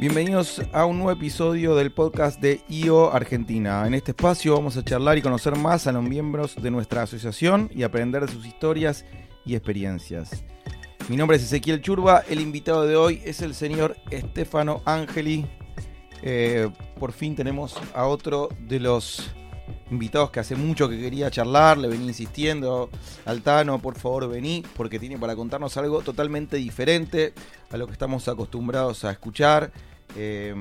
Bienvenidos a un nuevo episodio del podcast de IO Argentina. En este espacio vamos a charlar y conocer más a los miembros de nuestra asociación y aprender de sus historias y experiencias. Mi nombre es Ezequiel Churba, el invitado de hoy es el señor Estefano Angeli. Eh, por fin tenemos a otro de los invitados que hace mucho que quería charlar, le venía insistiendo, Altano, por favor vení, porque tiene para contarnos algo totalmente diferente a lo que estamos acostumbrados a escuchar. Eh,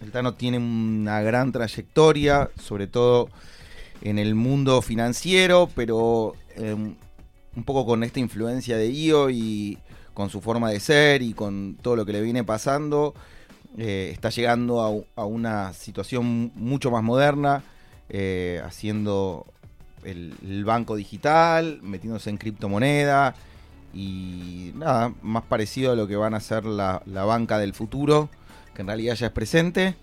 Altano tiene una gran trayectoria, sobre todo en el mundo financiero, pero eh, un poco con esta influencia de IO y con su forma de ser y con todo lo que le viene pasando, eh, está llegando a, una situación mucho más moderna, eh, haciendo el, el, banco digital, metiéndose en criptomoneda y nada, más parecido a lo que van a ser la banca del futuro, que en realidad ya es presente.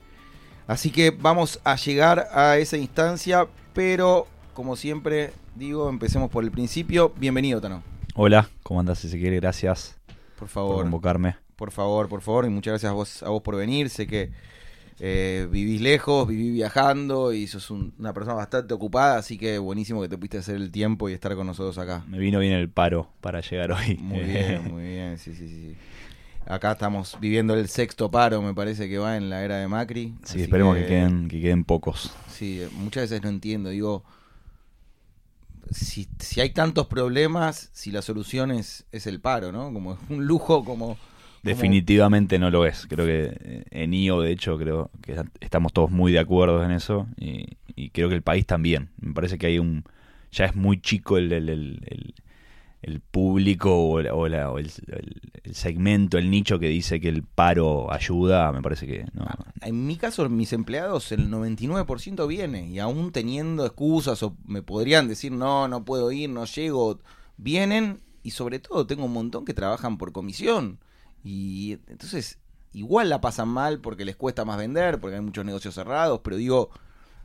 Así que vamos a llegar a esa instancia, pero como siempre digo, empecemos por el principio. Bienvenido, Tano. Hola, ¿cómo andas? Si se quiere, gracias por favor por convocarme. Por favor, por favor, y muchas gracias a vos, a vos por venir. Sé que eh, vivís lejos, vivís viajando y sos un, una persona bastante ocupada, así que buenísimo que te pudiste hacer el tiempo y estar con nosotros acá. Me vino bien el paro para llegar hoy. Muy bien, muy bien, sí, sí, sí. Acá estamos viviendo el sexto paro, me parece que va en la era de Macri. Sí, esperemos que, que, queden, que queden pocos. Sí, muchas veces no entiendo, digo, si, si, hay tantos problemas, si la solución es, es el paro, ¿no? Como es un lujo, como... Definitivamente no lo es. Creo que en IO, de hecho, creo que estamos todos muy de acuerdo en eso y, y creo que el país también. Me parece que hay un... Ya es muy chico el, el, el, el público o, la, o, la, o el, el, segmento, el nicho que dice que el paro ayuda, me parece que no. En mi caso, mis empleados, el 99% viene y aún teniendo excusas o me podrían decir no, no puedo ir, no llego, vienen y sobre todo tengo un montón que trabajan por comisión y entonces igual la pasan mal porque les cuesta más vender, porque hay muchos negocios cerrados, pero digo,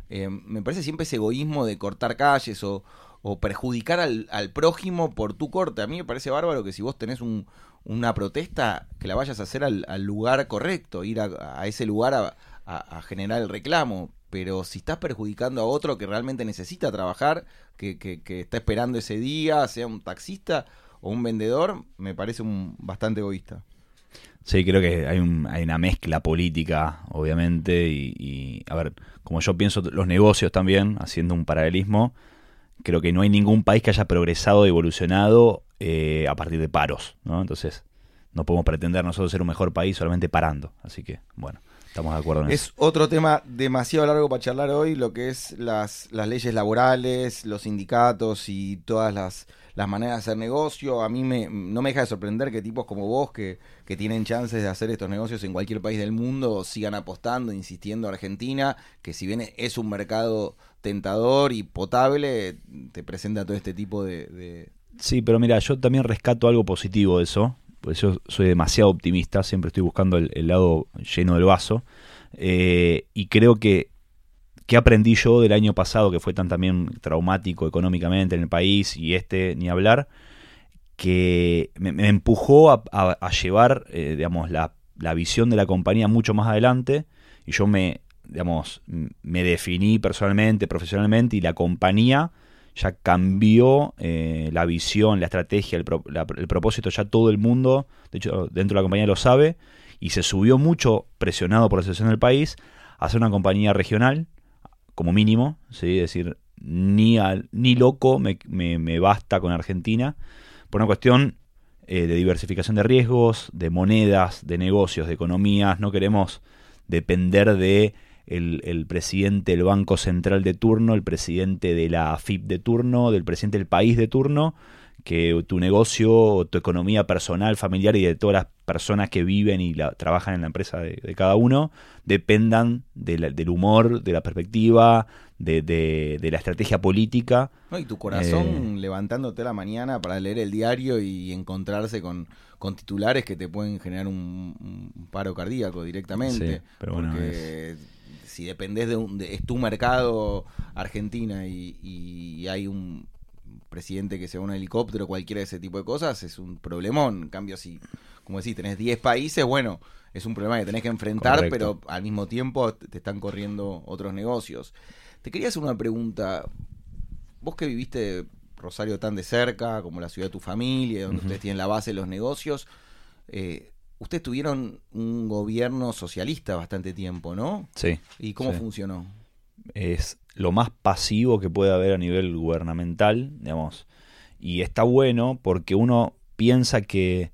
eh, me parece siempre ese egoísmo de cortar calles o, o perjudicar al, prójimo por tu corte. A mí me parece bárbaro que si vos tenés un, una protesta, que la vayas a hacer al, lugar correcto, ir a, ese lugar a, generar el reclamo. Pero si estás perjudicando a otro que realmente necesita trabajar, que, está esperando ese día, sea un taxista o un vendedor, me parece un, bastante egoísta. Sí, creo que hay, un, hay una mezcla política, obviamente, y, a ver, como yo pienso los negocios también, haciendo un paralelismo, creo que no hay ningún país que haya progresado, evolucionado eh, a partir de paros, ¿no? Entonces, no podemos pretender nosotros ser un mejor país solamente parando. Así que, bueno, estamos de acuerdo en es eso. Es otro tema demasiado largo para charlar hoy, lo que es las, las leyes laborales, los sindicatos y todas las, las maneras de hacer negocio. A mí me, no me deja de sorprender que tipos como vos, que, que tienen chances de hacer estos negocios en cualquier país del mundo, sigan apostando, insistiendo a Argentina, que si bien es un mercado tentador y potable, te presenta todo este tipo de. Sí, pero mira, yo también rescato algo positivo de eso, pues yo soy demasiado optimista, siempre estoy buscando el, lado lleno del vaso, eh, y creo que ¿Qué aprendí yo del año pasado, que fue tan también traumático económicamente en el país y este ni hablar? Que me, empujó a llevar, eh, digamos, la, la, visión de la compañía mucho más adelante y yo me, digamos, me definí personalmente, profesionalmente y la compañía ya cambió eh, la visión, la estrategia, el, pro, la, el propósito, ya todo el mundo, de hecho dentro de la compañía lo sabe, y se subió mucho, presionado por la situación del país, a ser una compañía regional, como mínimo, ¿sí? es decir, ni, al, ni loco me, me, me, basta con Argentina, por una cuestión eh, de diversificación de riesgos, de monedas, de negocios, de economías, no queremos depender de el, el, presidente del Banco Central de turno, el presidente de la AFIP de turno, del presidente del país de turno, que tu negocio, tu economía personal, familiar y de todas las personas que viven y la, trabajan en la empresa de, de cada uno dependan de la, del humor, de la perspectiva, de, de, de la estrategia política. No, y tu corazón eh, levantándote a la mañana para leer el diario y encontrarse con, con titulares que te pueden generar un, un paro cardíaco directamente. Sí, pero bueno, porque es... si dependés de, un, de, es tu mercado Argentina y, y hay un presidente que sea un helicóptero, cualquiera de ese tipo de cosas, es un problemón. En cambio, si como decís, tenés 10 países, bueno, es un problema que tenés que enfrentar, Correcto. pero al mismo tiempo te están corriendo otros negocios. Te quería hacer una pregunta. Vos que viviste Rosario tan de cerca, como la ciudad de tu familia, donde ustedes tienen la base de los negocios, eh, ustedes tuvieron un gobierno socialista bastante tiempo, ¿no? Sí. ¿Y cómo Sí. funcionó? es lo más pasivo que puede haber a nivel gubernamental, digamos. Y está bueno porque uno piensa que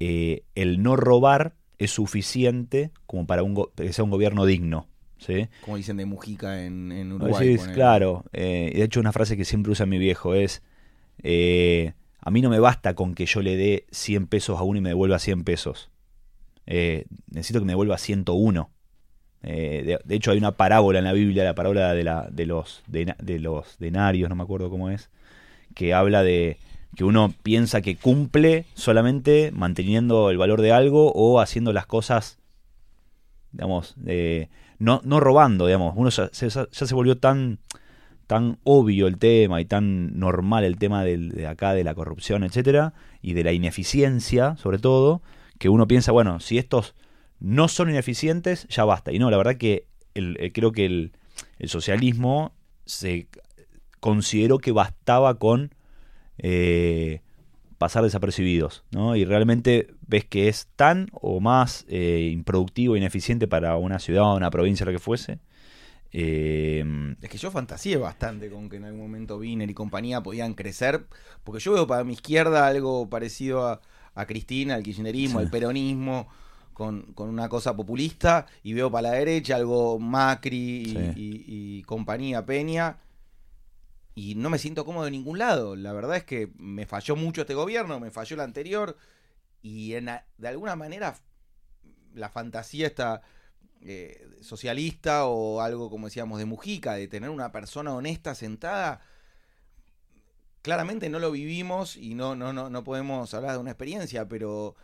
eh, el no robar es suficiente como para un que sea un gobierno digno. ¿sí? Como dicen de Mujica en, en Uruguay. ponele. claro, eh, de hecho una frase que siempre usa mi viejo es, eh, a mí no me basta con que yo le dé 100 pesos a uno y me devuelva 100 pesos. Eh, necesito que me devuelva 101. Eh, de, hecho hay una parábola en la Biblia, la parábola de, la, de, los, de los denarios, no me acuerdo cómo es, que habla de que uno piensa que cumple solamente manteniendo el valor de algo o haciendo las cosas digamos, no, no robando, digamos, uno ya, se- ya se volvió tan, tan obvio el tema y tan normal el tema de acá de la corrupción, etcétera, y de la ineficiencia, sobre todo, que uno piensa, bueno, si estos no son ineficientes, ya basta. Y no, la verdad que el- eh, creo que el, el socialismo se consideró que bastaba con eh, pasar desapercibidos, ¿no? Y realmente ves que es tan o más eh, improductivo e ineficiente para una ciudad o una provincia, lo que fuese. Eh, Es que yo fantaseé bastante con que en algún momento Wiener y compañía podían crecer, porque yo veo para mi izquierda algo parecido a, a Cristina, al kirchnerismo, Sí. al peronismo, con, con una cosa populista, y veo para la derecha algo Macri y, Sí. y- y compañía Peña, y no me siento cómodo de ningún lado. La verdad es que me falló mucho este gobierno, me falló el anterior, y en de alguna manera la fantasía está eh, socialista o algo como decíamos de Mujica, de tener una persona honesta sentada, claramente no lo vivimos y no, no, no, no podemos hablar de una experiencia, pero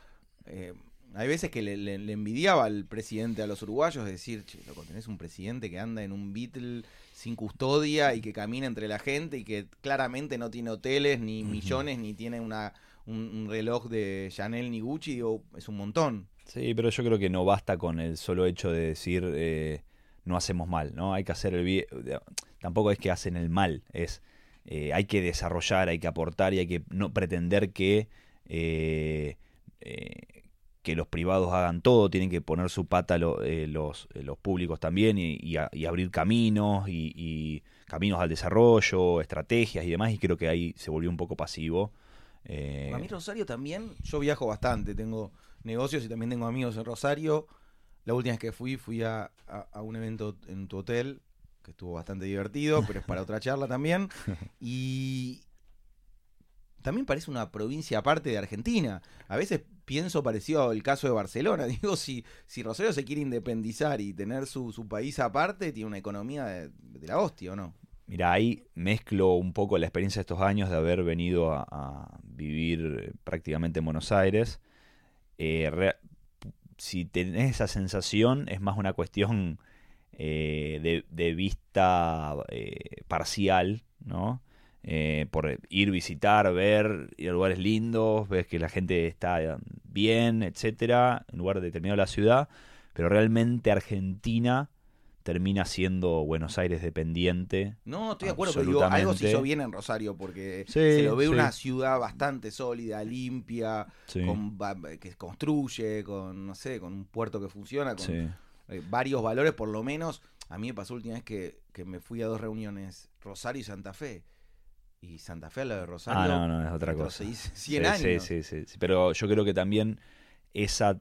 eh, hay veces que le, le- le envidiaba al presidente a los uruguayos decir, che, loco, tenés un presidente que anda en un Beatle sin custodia y que camina entre la gente y que claramente no tiene hoteles, ni millones, ni tiene una, un, un reloj de Chanel ni Gucci, digo, es un montón. sí, pero yo creo que no basta con el solo hecho de decir eh, no hacemos mal, ¿no? Hay que hacer el bien. Tampoco es que hacen el mal, es eh, hay que desarrollar, hay que aportar y hay que no pretender que eh, eh, que los privados hagan todo, tienen que poner su pata lo- los, los públicos también y, abrir caminos y, caminos al desarrollo, estrategias y demás, y creo que ahí se volvió un poco pasivo. A mí Rosario también, yo viajo bastante, tengo negocios y también tengo amigos en Rosario. La última vez que fui, fui a- a un evento en tu hotel, que estuvo bastante divertido, pero es para otra charla también. Y también parece una provincia aparte de Argentina. A veces pienso parecido al caso de Barcelona. Digo, si, si Rosario se quiere independizar y tener su, su país aparte, tiene una economía de, la hostia, ¿o no? Mira, ahí mezclo un poco la experiencia de estos años de haber venido a, vivir prácticamente en Buenos Aires. Eh, si tenés esa sensación, es más una cuestión eh, de, de vista eh, parcial, ¿no? Eh, por ir, visitar, ver, ir a lugares lindos, ves que la gente está bien, etcétera, en lugar de determinado de la ciudad, pero realmente Argentina termina siendo Buenos Aires dependiente. No, estoy de acuerdo, pero digo, algo se hizo bien en Rosario, porque Sí, se lo ve sí. una ciudad bastante sólida, limpia, Sí, con, que construye, con, no sé, con un puerto que funciona, con. Eh, varios valores, por lo menos. A mí me pasó la última vez que, que me fui a dos reuniones, Rosario y Santa Fe. Y Santa Fe a la de Rosario. Ah, no, no, es otra cosa. retrocedí 100 sí, años. Sí, sí, sí, sí. Pero yo creo que también esa,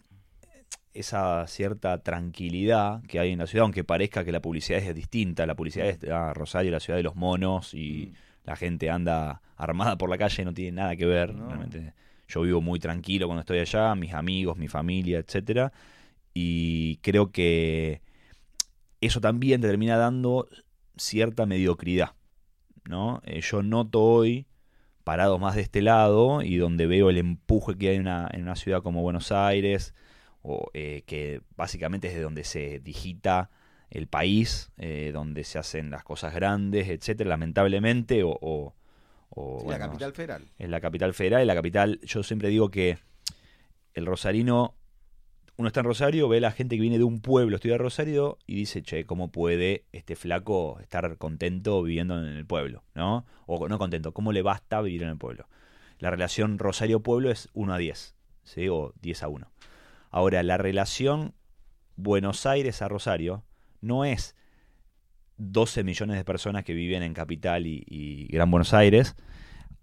esa cierta tranquilidad que hay en la ciudad, aunque parezca que la publicidad es distinta, la publicidad es ah, Rosario, la ciudad de los monos y Mm. la gente anda armada por la calle y no tiene nada que ver. No. Realmente yo vivo muy tranquilo cuando estoy allá, mis amigos, mi familia, etcétera, y creo que eso también te termina dando cierta mediocridad, ¿no? Eh, yo noto hoy parados más de este lado y donde veo el empuje que hay en una, en una ciudad como Buenos Aires, o eh, que básicamente es de donde se digita el país, eh, donde se hacen las cosas grandes, etcétera, lamentablemente, o, o- o, Sí, bueno, la capital federal. es la capital federal y la capital, yo siempre digo que el rosarino, uno está en Rosario, ve a la gente que viene de un pueblo, estudia Rosario, y dice, che, ¿cómo puede este flaco estar contento viviendo en el pueblo? ¿No? O no contento, ¿cómo le basta vivir en el pueblo? La relación Rosario-Pueblo es 1 a 10, ¿sí? O 10 a 1. Ahora, la relación Buenos Aires a Rosario no es 12 millones de personas que viven en Capital y, Gran Buenos Aires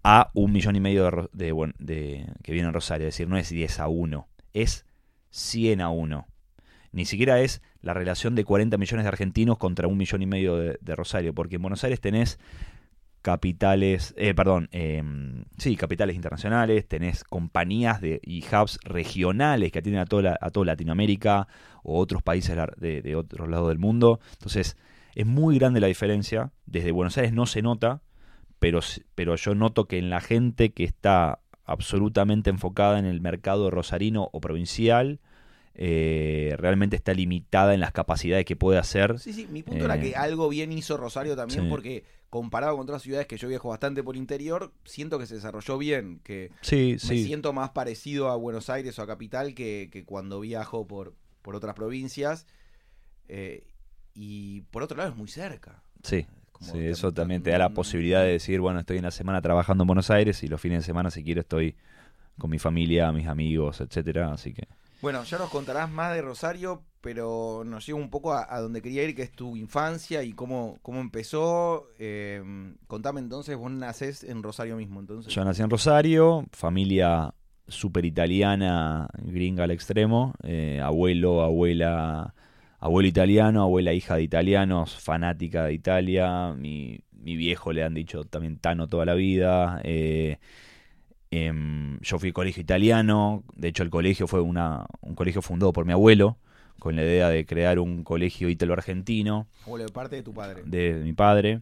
a un millón y medio de, que viven en Rosario. Es decir, no es 10 a 1, es 100 a 1. Ni siquiera es la relación de 40 millones de argentinos contra un millón y medio de, Rosario, porque en Buenos Aires tenés capitales, eh, perdón, em, sí, capitales internacionales, tenés compañías de, y hubs regionales que atienden a toda, a toda Latinoamérica o otros países de, de otros lados del mundo. Entonces, es muy grande la diferencia. Desde Buenos Aires no se nota, pero, pero yo noto que en la gente que está absolutamente enfocada en el mercado rosarino o provincial, eh, realmente está limitada en las capacidades que puede hacer. Sí, sí, mi punto era que eh, algo bien hizo Rosario también, porque comparado con otras ciudades que yo viajo bastante por interior, siento que se desarrolló bien, que sí, me siento más parecido a Buenos Aires o a Capital que, cuando viajo por, por otras provincias. Eh, y por otro lado es muy cerca. Sí. Eso también te da la posibilidad de decir, bueno, estoy en la semana trabajando en Buenos Aires y los fines de semana, si quiero, estoy con mi familia, mis amigos, etcétera, así que bueno, ya nos contarás más de Rosario, pero nos lleva un poco a, donde quería ir, que es tu infancia y cómo, cómo empezó. Eh, contame entonces, vos nacés en Rosario mismo, entonces. Yo nací en Rosario, familia súper italiana, gringa al extremo, eh, abuelo, abuela, abuelo italiano, abuela hija de italianos, fanática de Italia, mi, mi viejo le han dicho también Tano toda la vida. Eh, Em, yo fui colegio italiano, de hecho el colegio fue una, un colegio fundado por mi abuelo, con la idea de crear un colegio ítalo-argentino. ¿Abuelo de parte de tu padre? De, mi padre.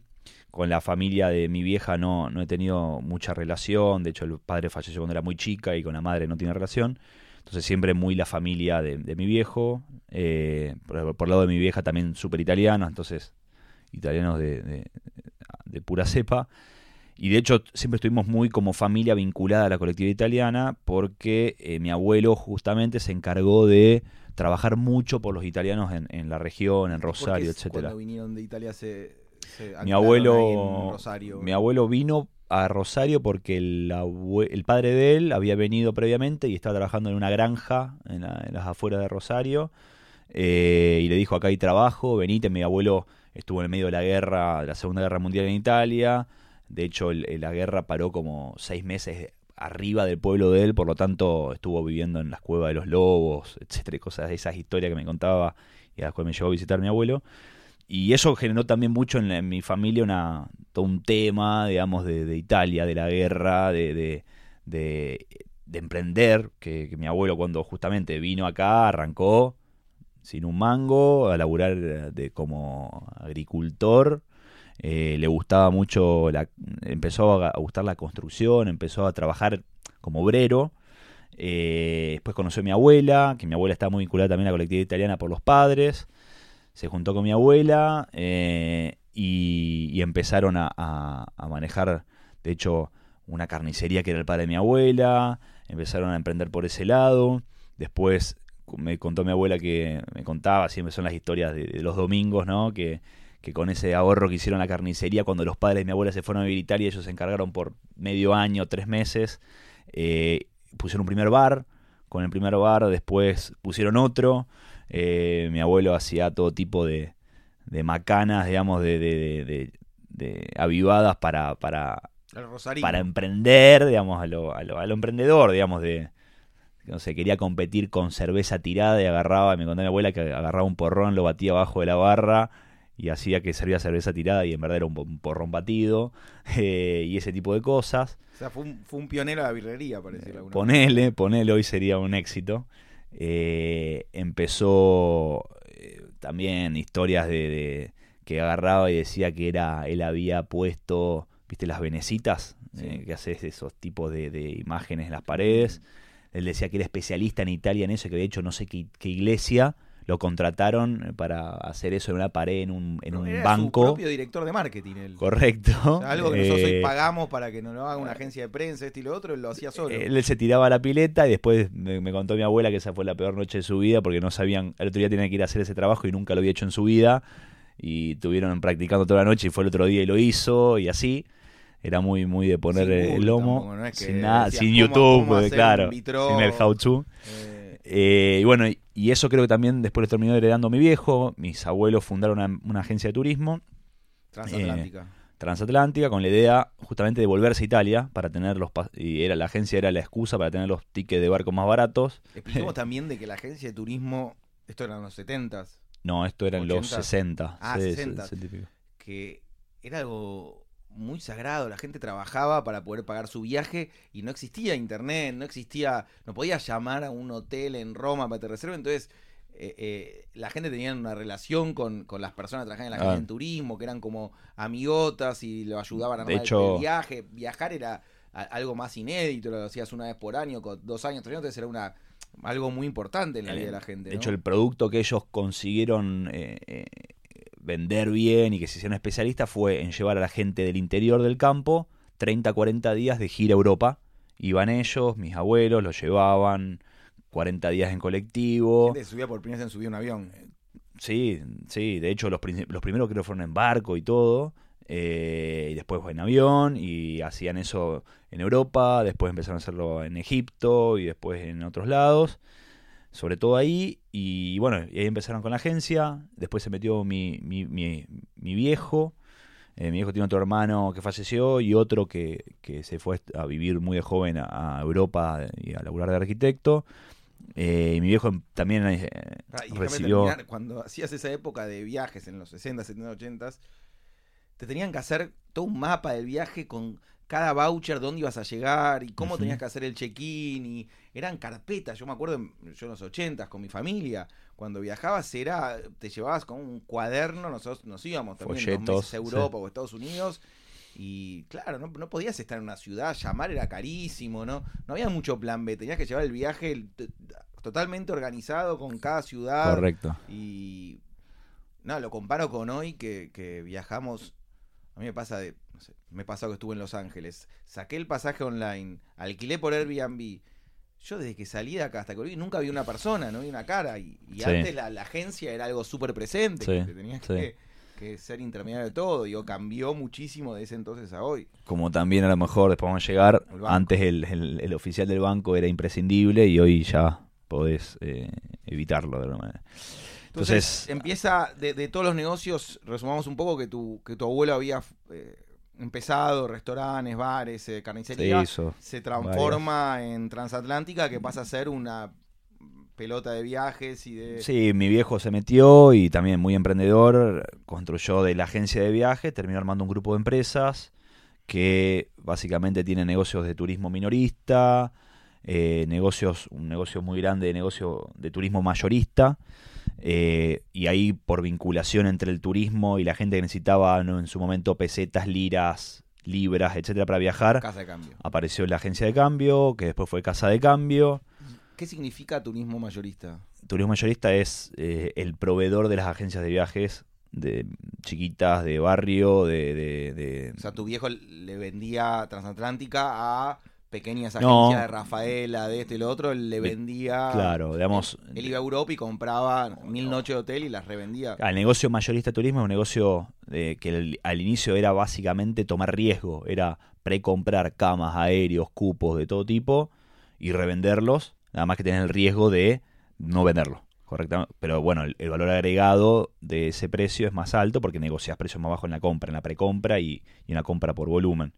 Con la familia de mi vieja no, no he tenido mucha relación, de hecho el padre falleció cuando era muy chica y con la madre no tiene relación. Entonces siempre muy la familia de, mi viejo. Eh, por, el lado de mi vieja también súper italiana, entonces italianos de, de pura cepa. Y de hecho siempre estuvimos muy como familia vinculada a la colectividad italiana porque eh, mi abuelo justamente se encargó de trabajar mucho por los italianos en, la región, en Rosario, etcétera. Cuando vinieron de Italia se, mi abuelo mi abuelo vino a Rosario porque el, el, padre de él había venido previamente y estaba trabajando en una granja en, las afueras de Rosario eh, y le dijo acá hay trabajo, venite, mi abuelo estuvo en el medio de la guerra, de la Segunda Guerra Mundial en Italia, de hecho, la guerra paró como seis meses arriba del pueblo de él, por lo tanto estuvo viviendo en las cuevas de los lobos, etcétera, cosas de esas historias que me contaba y a las cuales me llevó a visitar mi abuelo. Y eso generó también mucho en, mi familia una, todo un tema, digamos, de, Italia, de la guerra, de, de, emprender, que, mi abuelo cuando justamente vino acá arrancó sin un mango a laburar de, como agricultor eh, le gustaba mucho, la, empezó a gustar la construcción, empezó a trabajar como obrero. Eh, después conoció a mi abuela, que mi abuela estaba muy vinculada también a la colectividad italiana por los padres. Se juntó con mi abuela eh, y, empezaron a, manejar, de hecho, una carnicería que era el padre de mi abuela. Empezaron a emprender por ese lado. Después me contó mi abuela que me contaba, siempre son las historias de, de los domingos, ¿no? Que que con ese ahorro que hicieron la carnicería, cuando los padres de mi abuela se fueron a vivir Italia, ellos se encargaron por medio año, tres meses, eh, pusieron un primer bar, con el primer bar después pusieron otro, eh, mi abuelo hacía todo tipo de, de macanas, digamos, de, de, de, avivadas para, para, para emprender, digamos, a lo, a, lo, a lo emprendedor, digamos, de, no sé, quería competir con cerveza tirada y agarraba, me contó mi abuela que agarraba un porrón, lo batía abajo de la barra y hacía que servía cerveza tirada y en verdad era un, porrón batido eh, y ese tipo de cosas. O sea, fue un, pionero de la birrería, parece. Eh, ponele, ponele, hoy sería un éxito. Eh, empezó también historias de, que agarraba y decía que era él había puesto, viste, las venecitas, que haces esos tipos de, imágenes en las paredes. Él decía que era especialista en Italia en eso, que de hecho no sé qué, qué iglesia lo contrataron para hacer eso en una pared, en un, en un Era banco. su propio director de marketing. Él. Correcto. O sea, algo que nosotros hoy Eh, pagamos para que nos lo haga una agencia de prensa, este y lo otro, él lo hacía solo. Él se tiraba a la pileta y después me, me contó mi abuela que esa fue la peor noche de su vida porque no sabían, el otro día tenía que ir a hacer ese trabajo y nunca lo había hecho en su vida y tuvieron practicando toda la noche y fue el otro día y lo hizo y así. Era muy muy de poner Sin el lomo, tampoco, no es que sin nada, decías, sin ¿cómo- YouTube, cómo hacer claro, sin el how to. Eh, Eh, y bueno, y, y eso creo que también después lo terminó heredando mi viejo. Mis abuelos fundaron una, una agencia de turismo transatlántica. transatlántica con la idea justamente de volverse a Italia para tener los y era la agencia era la excusa para tener los tickets de barco más baratos. Expliquemos también de que la agencia de turismo, esto era en los 70s, No, esto era en los 80. 60. Ah, sí, 60. 60 y pico. que era algo muy sagrado. La gente trabajaba para poder pagar su viaje y no existía internet, no existía, no podías llamar a un hotel en Roma para que te reserven. Entonces, eh, eh, la gente tenía una relación con, con las personas que trabajaban en la Ah. de turismo, que eran como amigotas y lo ayudaban a armar el- hecho- el viaje. Viajar era a- algo más inédito, lo hacías una vez por año, con dos años, tres años, entonces era una algo muy importante en la vida de la gente. De hecho, el producto que ellos consiguieron eh, eh, vender bien y que se hicieron especialistas fue en llevar a la gente del interior del campo 30, 40 días de gira a Europa. Iban ellos, mis abuelos, los llevaban 40 días en colectivo. gente que subía por primera vez en su vida un avión. Sí, sí, de hecho los, los primeros creo fueron en barco y todo, eh, y después en avión, y hacían eso en Europa, después empezaron a hacerlo en Egipto y después en otros lados, sobre todo ahí, y bueno, y ahí empezaron con la agencia, después se metió mi, mi, mi, mi viejo, eh, mi viejo tiene otro hermano que falleció y otro que, que se fue a vivir muy de joven a, a Europa y a laburar de arquitecto. Eh, y mi viejo también eh, Ah, y recibió... terminar, cuando hacías esa época de viajes en los 60, 70, 80, te tenían que hacer todo un mapa del viaje con cada voucher, dónde ibas a llegar y cómo tenías que hacer el check-in. y Eran carpetas. Yo me acuerdo, en- yo en los 80 con mi familia, cuando viajabas, era te llevabas con un cuaderno. Nosotros nos íbamos también dos Folletos, meses a Europa o Estados Unidos. Y claro, no, no podías estar en una ciudad, llamar era carísimo, ¿no? No había mucho plan B, tenías que llevar el viaje totalmente organizado con cada ciudad. Correcto. Y no, lo comparo con hoy que, que viajamos. A mí me pasa de. No sé, me pasó que estuve en Los Ángeles. Saqué el pasaje online, alquilé por Airbnb. Yo desde que salí de acá hasta que volví nunca vi una persona, no vi una cara. Y, y Sí. antes la, la agencia era algo súper presente, Sí, que te tenías sí. que, que ser intermediario de todo. Digo, cambió muchísimo de ese entonces a hoy. Como también a lo mejor después vamos a llegar, El antes el, el- el oficial del banco era imprescindible y hoy ya podés eh, evitarlo de alguna manera. Entonces, Entonces, empieza de, de todos los negocios, resumamos un poco que tu, que tu abuelo había eh, empezado, restaurantes, bares, eh, se carnicería, hizo. se transforma en transatlántica que pasa a ser una pelota de viajes y de... Sí, mi viejo se metió y también muy emprendedor, construyó de la agencia de viajes, terminó armando un grupo de empresas que básicamente tiene negocios de turismo minorista, eh, negocios, un negocio muy grande de negocio de turismo mayorista, eh, y ahí por vinculación entre el turismo y la gente que necesitaba ¿no? en su momento pesetas, liras, libras, etcétera, para viajar, Casa de cambio. apareció la agencia de cambio, que después fue casa de cambio. ¿Qué significa turismo mayorista? Turismo mayorista es eh, el proveedor de las agencias de viajes de chiquitas, de barrio, de... de- de- O sea, tu viejo le vendía transatlántica a pequeñas No. agencias de Rafaela, de esto y lo otro, le vendía... claro, digamos... Él iba a Europa y compraba mil noches de hotel y las revendía. El negocio mayorista de turismo es un negocio de, que el- al inicio era básicamente tomar riesgo, era precomprar camas, aéreos, cupos de todo tipo y revenderlos, nada más que tener el riesgo de no venderlo, correctamente. Pero bueno, el, el valor agregado de ese precio es más alto porque negocias precios más bajos en la compra, en la precompra y, y en la compra por volumen.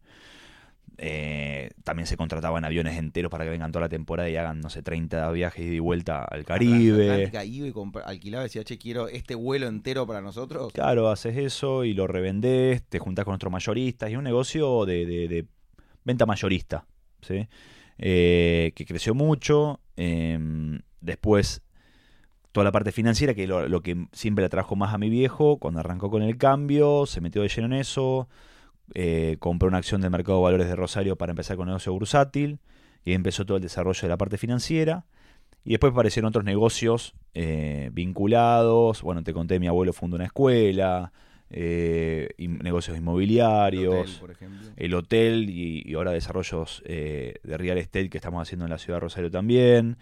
Eh, también se contrataban aviones enteros para que vengan toda la temporada y hagan, no sé, 30 viajes de vuelta al Caribe. Iba y alquilaba y decía, che, quiero este vuelo entero para nosotros. Claro, haces eso y lo revendés, te juntás con otros mayoristas y un negocio de, de- de venta mayorista, ¿sí? Eh, que creció mucho. eh, después, toda la parte financiera, que lo, lo que siempre le trajo más a mi viejo, cuando arrancó con el cambio, se metió de lleno en eso, eh, compró una acción del mercado de valores de Rosario para empezar con negocio bursátil y ahí empezó todo el desarrollo de la parte financiera. Y después aparecieron otros negocios eh, vinculados. Bueno, te conté, mi abuelo fundó una escuela, eh, y negocios inmobiliarios, Hotel, por ejemplo. el hotel y, y ahora desarrollos eh, de real estate que estamos haciendo en la ciudad de Rosario también.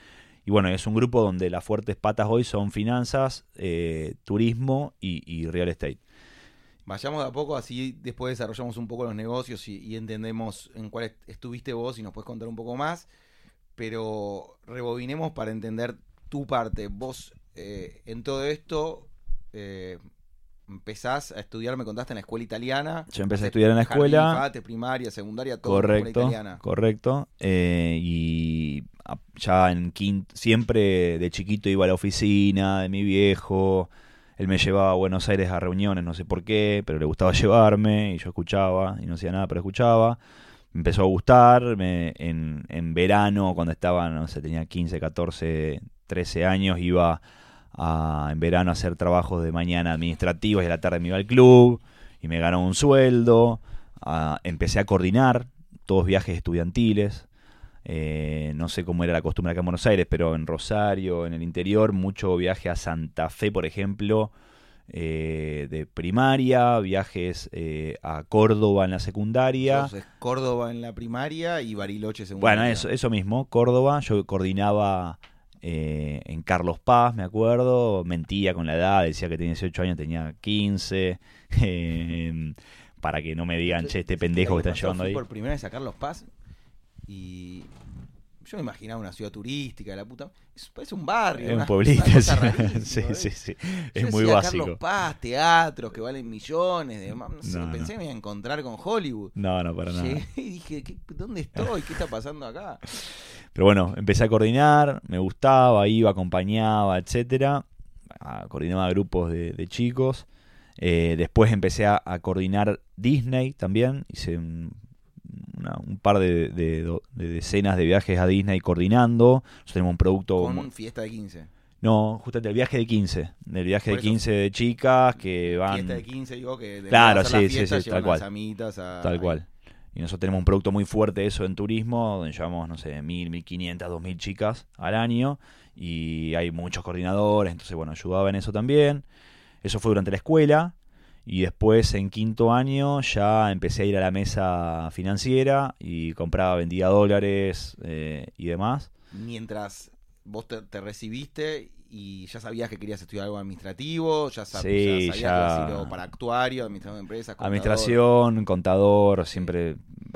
Y bueno, es un grupo donde las fuertes patas hoy son finanzas, eh, turismo y, y real estate. Vayamos de a poco, así después desarrollamos un poco los negocios y, y entendemos en cuál est- estuviste vos y nos puedes contar un poco más. Pero rebobinemos para entender tu parte. Vos eh, en todo esto eh, empezás a estudiar, me contaste en la escuela italiana. Yo empecé a estudiar en la jardín, escuela. primaria, secundaria, todo en la escuela Correcto, italiana. correcto. Eh, y ya en quinto, siempre de chiquito iba a la oficina de mi viejo. Él me llevaba a Buenos Aires a reuniones, no sé por qué, pero le gustaba llevarme y yo escuchaba y no hacía nada, pero escuchaba. Me empezó a gustar. me- en, verano, cuando estaba, no sé, tenía 15, 14, 13 años, iba en verano a hacer trabajos de mañana administrativos y a la tarde me iba al club y me ganó un sueldo. Ah, empecé a coordinar todos viajes estudiantiles. Eh, no sé cómo era la costumbre acá en Buenos Aires, pero en Rosario, en el interior, mucho viaje a Santa Fe, por ejemplo, eh, de primaria, viajes eh, a Córdoba en la secundaria. Entonces, Córdoba en la primaria y Bariloche secundaria. Bueno, eso, eso mismo, Córdoba. Yo coordinaba eh, en Carlos Paz, me acuerdo. Mentía con la edad, decía que tenía 18 años, tenía 15. eh, para que no me digan, che, este pendejo que están llevando ahí. por primera vez a Carlos Paz y yo me imaginaba una ciudad turística, la puta. Eso parece un barrio. Es un pueblito, sí, sí, sí. Yo Es muy decía, básico. Carlos Paz, teatros que valen millones de no sé, No, pensé no. que me iba a encontrar con Hollywood. No, no, para nada. Y dije, ¿qué- ¿dónde estoy? ¿Qué está pasando acá? Pero bueno, empecé a coordinar, me gustaba, iba, acompañaba, etcétera. Coordinaba grupos de, de chicos. Eh, después empecé a, a coordinar Disney también. Hice un, una- un par de, de- do- de decenas de viajes a Disney coordinando. Nosotros tenemos un producto. Con fiesta de 15. No, justamente el viaje de 15. Del viaje de eso. 15 de chicas que van. Fiesta de 15, digo que de Claro, sí, sí, sí, tal cual. a- Tal cual. Y nosotros tenemos un producto muy fuerte eso en turismo, donde llevamos, no sé, mil, mil quinientas, dos mil chicas al año. Y hay muchos coordinadores, entonces, bueno, ayudaba en eso también. Eso fue durante la escuela. Y después, en quinto año, ya empecé a ir a la mesa financiera y compraba, vendía dólares eh, y demás. Mientras vos te, te recibiste y ya sabías que querías estudiar algo administrativo, ya, sab- Sí, ya sabías ya- que ibas a ir o para actuario, administrador de empresas, contador, Administración, contador, siempre.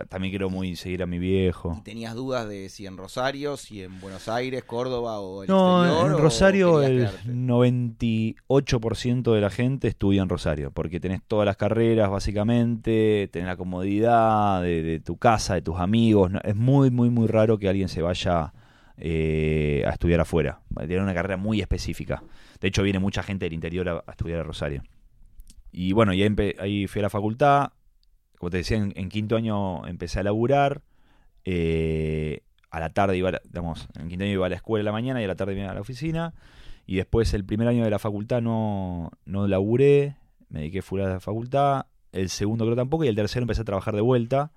También quiero muy seguir a mi viejo. ¿Y tenías dudas de si en Rosario, si en Buenos Aires, Córdoba o el No, exterior? en Rosario el querías quedarte? 98% de la gente estudia en Rosario, porque tenés todas las carreras básicamente, tenés la comodidad de, de tu casa, de tus amigos. es muy, muy, muy raro que alguien se vaya eh, a estudiar afuera. Tiene una carrera muy específica. De hecho, viene mucha gente del interior a, estudiar a Rosario. Y bueno, y ahí, fui a la facultad. Como te decía, en, en quinto año empecé a laburar. eh, a la tarde iba, digamos, en quinto año iba a la escuela a la mañana y a la tarde iba a la oficina. Y después el primer año de la facultad no, no laburé, me dediqué full a la facultad. El segundo creo tampoco y el tercero empecé a trabajar de vuelta.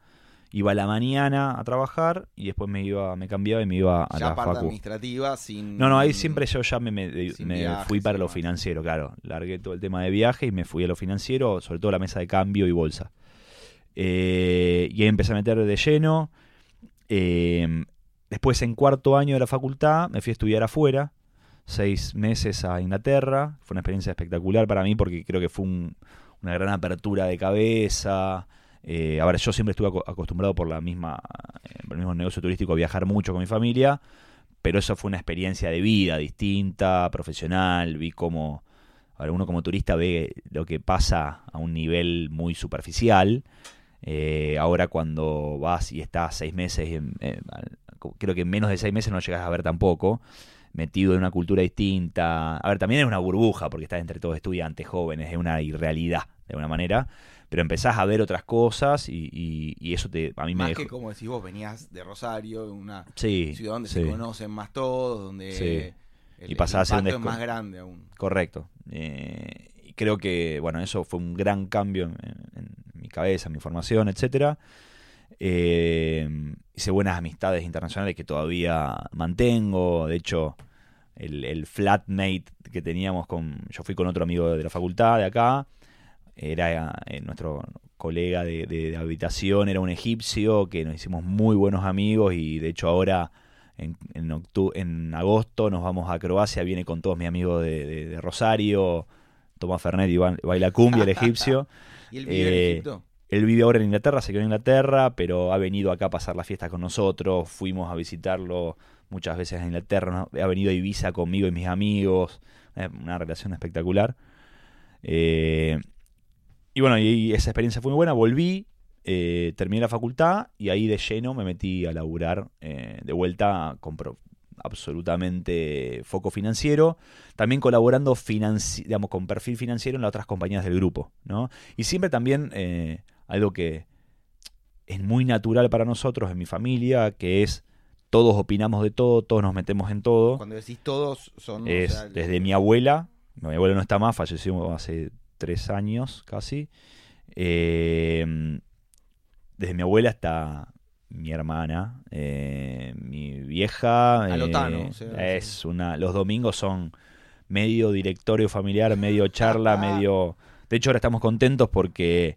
Iba a la mañana a trabajar y después me iba me cambiaba y me iba a ya la parte facu. administrativa sin... No, no, ahí siempre yo ya me, me- Sin me viajes fui para lo demás. financiero, claro. Largué todo el tema de viaje y me fui a lo financiero, sobre todo la mesa de cambio y bolsa. Eh, y ahí empecé a meter de lleno. Eh, después, en cuarto año de la facultad, me fui a estudiar afuera, seis meses a Inglaterra. Fue una experiencia espectacular para mí porque creo que fue un- una gran apertura de cabeza. Eh, ahora, yo siempre estuve aco- acostumbrado por la misma, eh, el mismo negocio turístico a viajar mucho con mi familia, pero eso fue una experiencia de vida distinta, profesional. Vi cómo, ahora uno como turista ve lo que pasa a un nivel muy superficial. Eh, ahora cuando vas y estás seis meses, eh, creo que en menos de seis meses no llegas a ver tampoco, metido en una cultura distinta. A ver, también es una burbuja porque estás entre todos estudiantes jóvenes, es una irrealidad de alguna manera, pero empezás a ver otras cosas y, y- y eso te, a mí me Más dejó... que como decís vos, venías de Rosario, una Sí, ciudad donde sí. se conocen más todos, donde Sí. el, Y pasaba a ser un impacto es más grande aún. Correcto. Eh, y creo que, bueno, eso fue un gran cambio en mi cabeza, en mi formación, etcétera. Eh, hice buenas amistades internacionales que todavía mantengo. De hecho, el, el flatmate que teníamos con. Yo fui con otro amigo de la facultad de acá. Era eh, nuestro colega de, de- de habitación, era un egipcio que nos hicimos muy buenos amigos y de hecho ahora en, en, octu- en agosto nos vamos a Croacia, viene con todos mis amigos de, de- Rosario, Tomás Fernet y ba- baila cumbia, el egipcio. ¿Y él vive Eh, en Egipto? Él vive ahora en Inglaterra, se quedó en Inglaterra, pero ha venido acá a pasar la fiesta con nosotros. Fuimos a visitarlo muchas veces en Inglaterra. Ha venido a Ibiza conmigo y mis amigos. Eh, Una relación espectacular. Eh, y bueno, y esa experiencia fue muy buena. Volví, eh, terminé la facultad y ahí de lleno me metí a laburar eh, de vuelta con absolutamente foco financiero, también colaborando financi- digamos, con perfil financiero en las otras compañías del grupo, ¿no? Y siempre también eh, algo que es muy natural para nosotros en mi familia, que es todos opinamos de todo, todos nos metemos en todo. Cuando decís todos son... o Es desde mi abuela, mi abuela no está más, falleció hace tres años casi. Eh, desde mi abuela hasta mi hermana, eh, mi vieja. eh, Alotano, sea, es una. Los domingos son medio directorio familiar, medio charla, medio. De hecho, ahora estamos contentos porque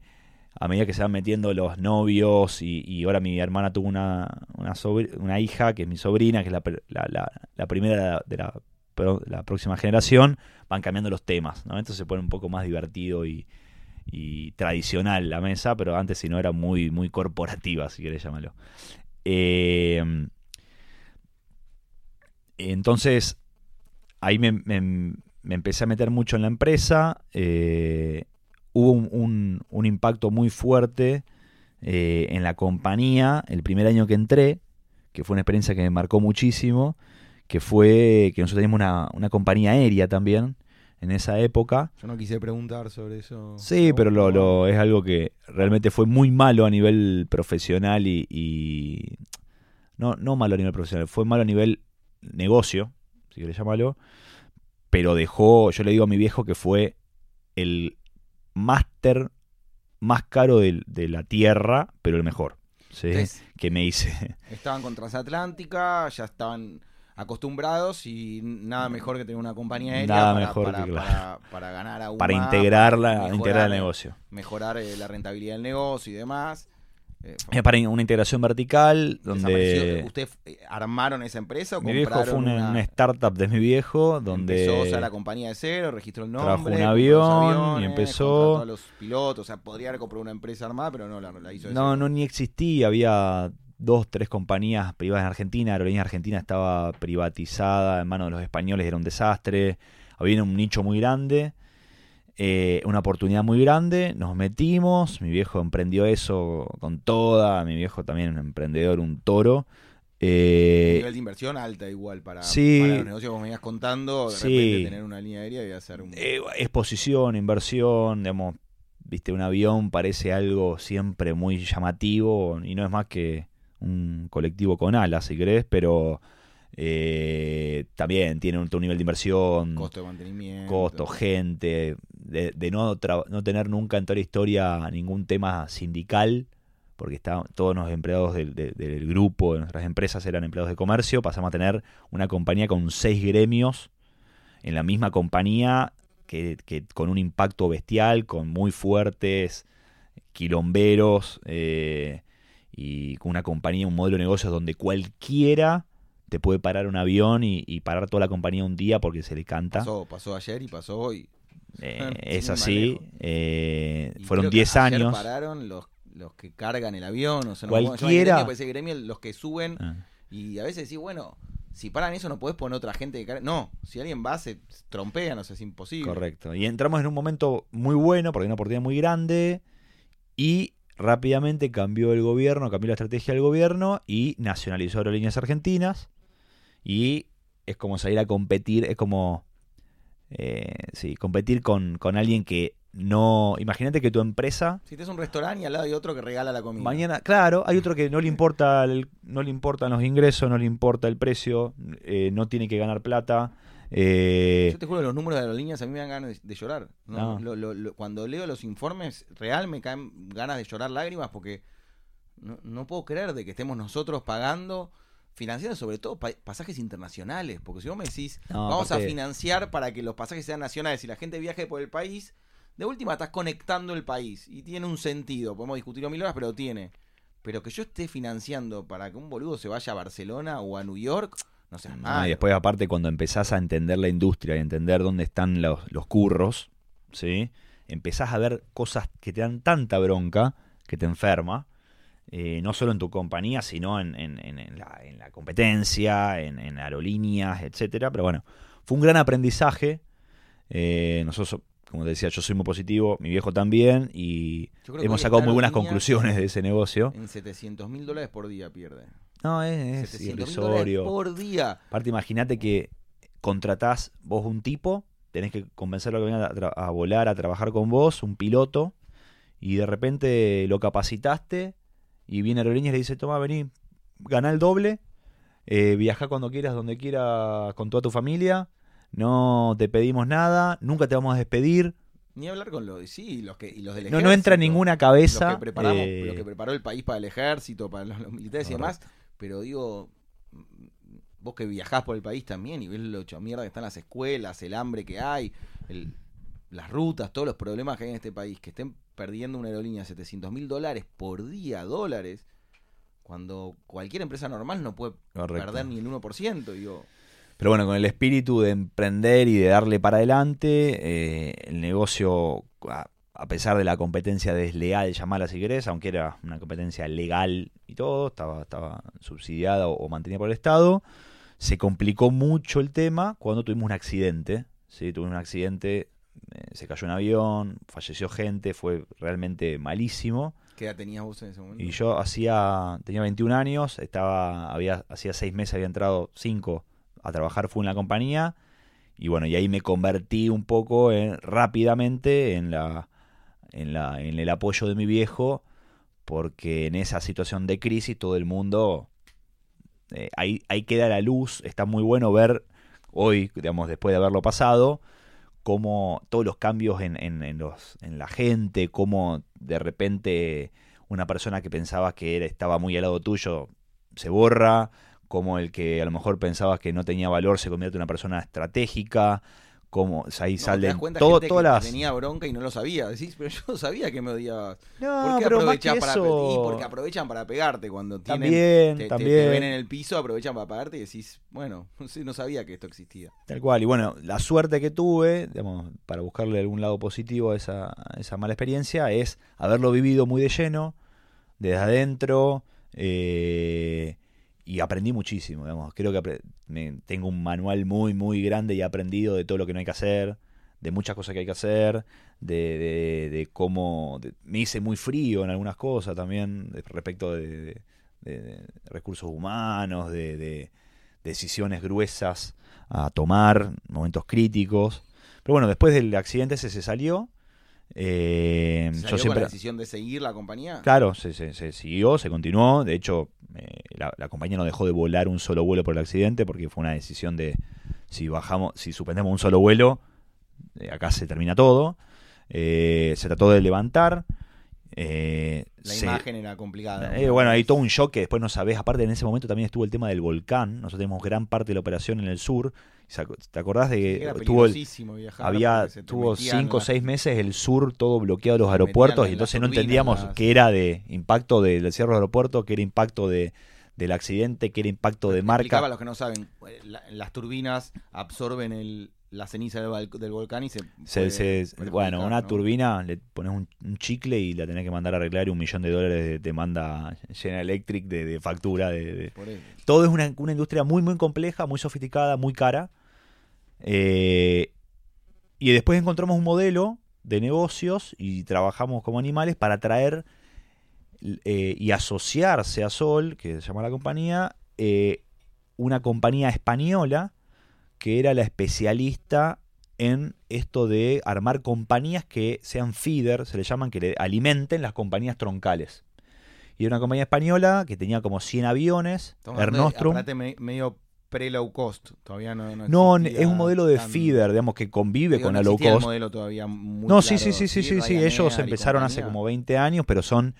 a medida que se van metiendo los novios y, y ahora mi hermana tuvo una, una, una hija que es mi sobrina, que es la, la, la- la primera de la, pro- la próxima generación, van cambiando los temas. Entonces se pone un poco más divertido y, tradicional la mesa, pero antes si no era muy, muy corporativa, si querés llamarlo. Eh, entonces, ahí me, empecé a meter mucho en la empresa. eh, hubo un impacto muy fuerte eh, en la compañía el primer año que entré, que fue una experiencia que me marcó muchísimo, que fue que nosotros teníamos una, una compañía aérea también en esa época. Yo no quise preguntar sobre eso. Sí, pero lo, lo- es algo que realmente fue muy malo a nivel profesional y, y- no, no malo a nivel profesional, fue malo a nivel negocio, si querés llamarlo, pero dejó, yo le digo a mi viejo que fue el máster más caro del- de, la tierra, pero el mejor. ¿sí? Que me hice. estaban con Transatlántica, ya estaban acostumbrados y nada mejor que tener una compañía aérea Nada para, mejor para, que claro. para- para ganar aún para más, integrarla, para mejorar, integrar el negocio. Mejorar eh, la rentabilidad del negocio y demás. Eh, fue- Es para una integración vertical, donde desapareció. ¿Ustedes eh, armaron esa empresa o mi viejo fue una, startup de mi viejo, donde Empezó, o sea, la compañía de cero, registró el nombre. Trajo un avión y aviones, empezó- contrató a los pilotos, o sea, podría haber comprado una empresa armada, pero no la, la hizo de No, cero. no ni existía, había dos, tres compañías privadas en Argentina, Aerolíneas Argentina estaba privatizada en manos de los españoles, era un desastre, había un nicho muy grande, eh, una oportunidad muy grande, nos metimos, mi viejo emprendió eso con toda, mi viejo también un emprendedor, un toro. eh, nivel de inversión alta igual para, sí. para los negocios como me venías contando, de Sí. repente tener una línea aérea y hacer un... eh, exposición, inversión, digamos, viste, un avión parece algo siempre muy llamativo y no es más que un colectivo con alas, si querés, pero eh, también tiene un, un nivel de inversión, costo de mantenimiento. costo, gente, de, de no, no tener nunca en toda la historia ningún tema sindical, porque está, todos los empleados del, de- del grupo, de nuestras empresas eran empleados de comercio, pasamos a tener una compañía con seis gremios en la misma compañía que, que con un impacto bestial, con muy fuertes quilomberos eh, y con una compañía, un modelo de negocios donde cualquiera te puede parar un avión y, y parar toda la compañía un día porque se le canta. Pasó, pasó ayer y pasó hoy. Eh, es así. eh, fueron creo que 10 ayer años. pararon los, los que cargan el avión. O sea, no Cualquiera- yo me gremio, gremio, los que suben. Ah. Y a veces decís, bueno, si paran eso no podés poner otra gente que carga. No, si alguien va, se trompean, o sea, es imposible. Correcto. Y entramos en un momento muy bueno, porque hay una oportunidad muy grande, y rápidamente cambió el gobierno, cambió la estrategia del gobierno y nacionalizó aerolíneas argentinas. Y es como salir a competir, es como eh, sí, competir con, con alguien que no. Imagínate que tu empresa. Si tienes un restaurante y al lado hay otro que regala la comida. Mañana, claro, hay otro que no le importa el- no le importan los ingresos, no le importa el precio, eh, no tiene que ganar plata. Eh, Yo te juro, los números de aerolíneas a mí me dan ganas de, de llorar. ¿no? No. Lo- lo- lo- cuando leo los informes, real me caen ganas de llorar lágrimas porque no, no puedo creer de que estemos nosotros pagando financiando sobre todo pa- pasajes internacionales, porque si vos me decís, No, vamos a financiar para que los pasajes sean nacionales y la gente viaje por el país, de última estás conectando el país y tiene un sentido, podemos discutirlo mil horas, pero tiene. Pero que yo esté financiando para que un boludo se vaya a Barcelona o a New York, no seas malo. y después, aparte, cuando empezás a entender la industria y entender dónde están los, los curros, ¿sí? empezás a ver cosas que te dan tanta bronca que te enferma, eh, no solo en tu compañía, sino en, en- en- la, en la competencia, en, en aerolíneas, etcétera. Pero bueno, fue un gran aprendizaje. Eh, nosotros, como te decía, yo soy muy positivo, mi viejo también, y hemos sacado muy buenas conclusiones de ese negocio. En 700 mil dólares por día pierde. No, es, es 700 mil dólares irrisorio. por día. Aparte, imagínate que contratás vos un tipo, tenés que convencerlo a que venga a, a volar, a trabajar con vos, un piloto, y de repente lo capacitaste y viene Aerolíneas y le dice, toma, vení, gana el doble, eh, viajá cuando quieras, donde quieras, con toda tu familia, no te pedimos nada, nunca te vamos a despedir. Ni hablar con los, sí, los que, y los del No, no entra en ejército. ninguna Los cabeza. que, preparamos, eh, lo que preparó el país para el ejército, para los, los militares y demás. Pero digo, mm, vos que viajás por el país también y ves lo hecho mierda que están las escuelas, el hambre que hay, el- las rutas, todos los problemas que hay en este país, que estén perdiendo una aerolínea 700 mil dólares por día, dólares, cuando cualquier empresa normal no puede Correcto. perder ni el 1%. Digo, Pero bueno, con el espíritu de emprender y de darle para adelante, eh, el negocio, a, a pesar de la competencia desleal, llamarla si querés, aunque era una competencia legal y todo, estaba, estaba subsidiada o, o mantenida por el Estado, se complicó mucho el tema cuando tuvimos un accidente. ¿sí? Tuvimos un accidente, eh, se cayó un avión, falleció gente, fue realmente malísimo. ¿qué edad tenías vos en ese momento? Y yo hacía, tenía 21 años, estaba, había, hacía seis meses había entrado, cinco, a trabajar full en la compañía. Y bueno, y ahí me convertí un poco en- rápidamente en la, en la, en el apoyo de mi viejo, porque en esa situación de crisis todo el mundo, eh, ahí, ahí queda la luz, está muy bueno ver hoy, digamos, después de haberlo pasado, cómo todos los cambios en, en, los, en la gente, cómo de repente una persona que pensaba que era, estaba muy al lado tuyo se borra, como el que a lo mejor pensabas que no tenía valor se convierte en una persona estratégica, como o sea, ahí No, te salen das todo- gente todas que las... tenía bronca y no lo sabía. Decís, pero yo sabía que me odiabas. No, ¿Por qué pero más que aprovechás para eso... y porque aprovechan para pegarte cuando tienen También, te, te- también. te ven en el piso, aprovechan para pegarte y decís, bueno, no sabía que esto existía. Tal cual, y bueno, la suerte que tuve, digamos, para buscarle algún lado positivo a esa, a esa mala experiencia, es haberlo vivido muy de lleno, desde adentro, eh, y aprendí muchísimo, digamos. Creo que me- tengo un manual muy, muy grande y aprendido de todo lo que no hay que hacer, de muchas cosas que hay que hacer, de, de- de cómo de- me hice muy frío en algunas cosas también, respecto de, recursos humanos, de, de decisiones gruesas a tomar, momentos críticos. Pero bueno, después del accidente ese se salió. eh, ¿Se yo salió con siempre... la decisión de seguir la compañía? Claro, se, se- se siguió, se continuó. De hecho, eh, la, la compañía no dejó de volar un solo vuelo por el accidente porque fue una decisión de si bajamos, si suspendemos un solo vuelo, eh, acá se termina todo. Eh, se trató de levantar. eh, La se- imagen era complicada. bueno, hay todo un shock que después no sabés. Aparte, en ese momento también estuvo el tema del volcán. Nosotros tenemos gran parte de la operación en el sur. ¿Se ac- ¿Te acordás de que Era tuvo viajar había tuvo cinco o seis meses el sur todo bloqueado los aeropuertos y en entonces no entendíamos las- qué era de impacto del cierre del aeropuerto, qué era impacto de del accidente, qué era impacto de marca. los que no saben, eh, la- las turbinas absorben el, la ceniza del, volcán y se... Se- puede se- perjudicar, bueno, una ¿no? turbina, le pones un, un chicle y la tenés que mandar a arreglar y un millón de dólares te manda General Electric de, de factura. De, de-. Todo es una, una industria muy, muy compleja, muy sofisticada, muy cara. Eh, y después encontramos un modelo de negocios y trabajamos como animales para traer eh, y asociarse a Sol, que se llama la compañía, eh, una compañía española que era la especialista en esto de armar compañías que sean feeder, se le llaman, que le alimenten las compañías troncales. Y era una compañía española que tenía como 100 aviones, Estamos medio pre-low cost. Todavía no No, No, es un modelo de tan- feeder, digamos, que convive digo, con no la low el cost. modelo todavía muy No, sí, claro, sí, sí, sí, sí, sí. Ellos empezaron hace como 20 años, pero son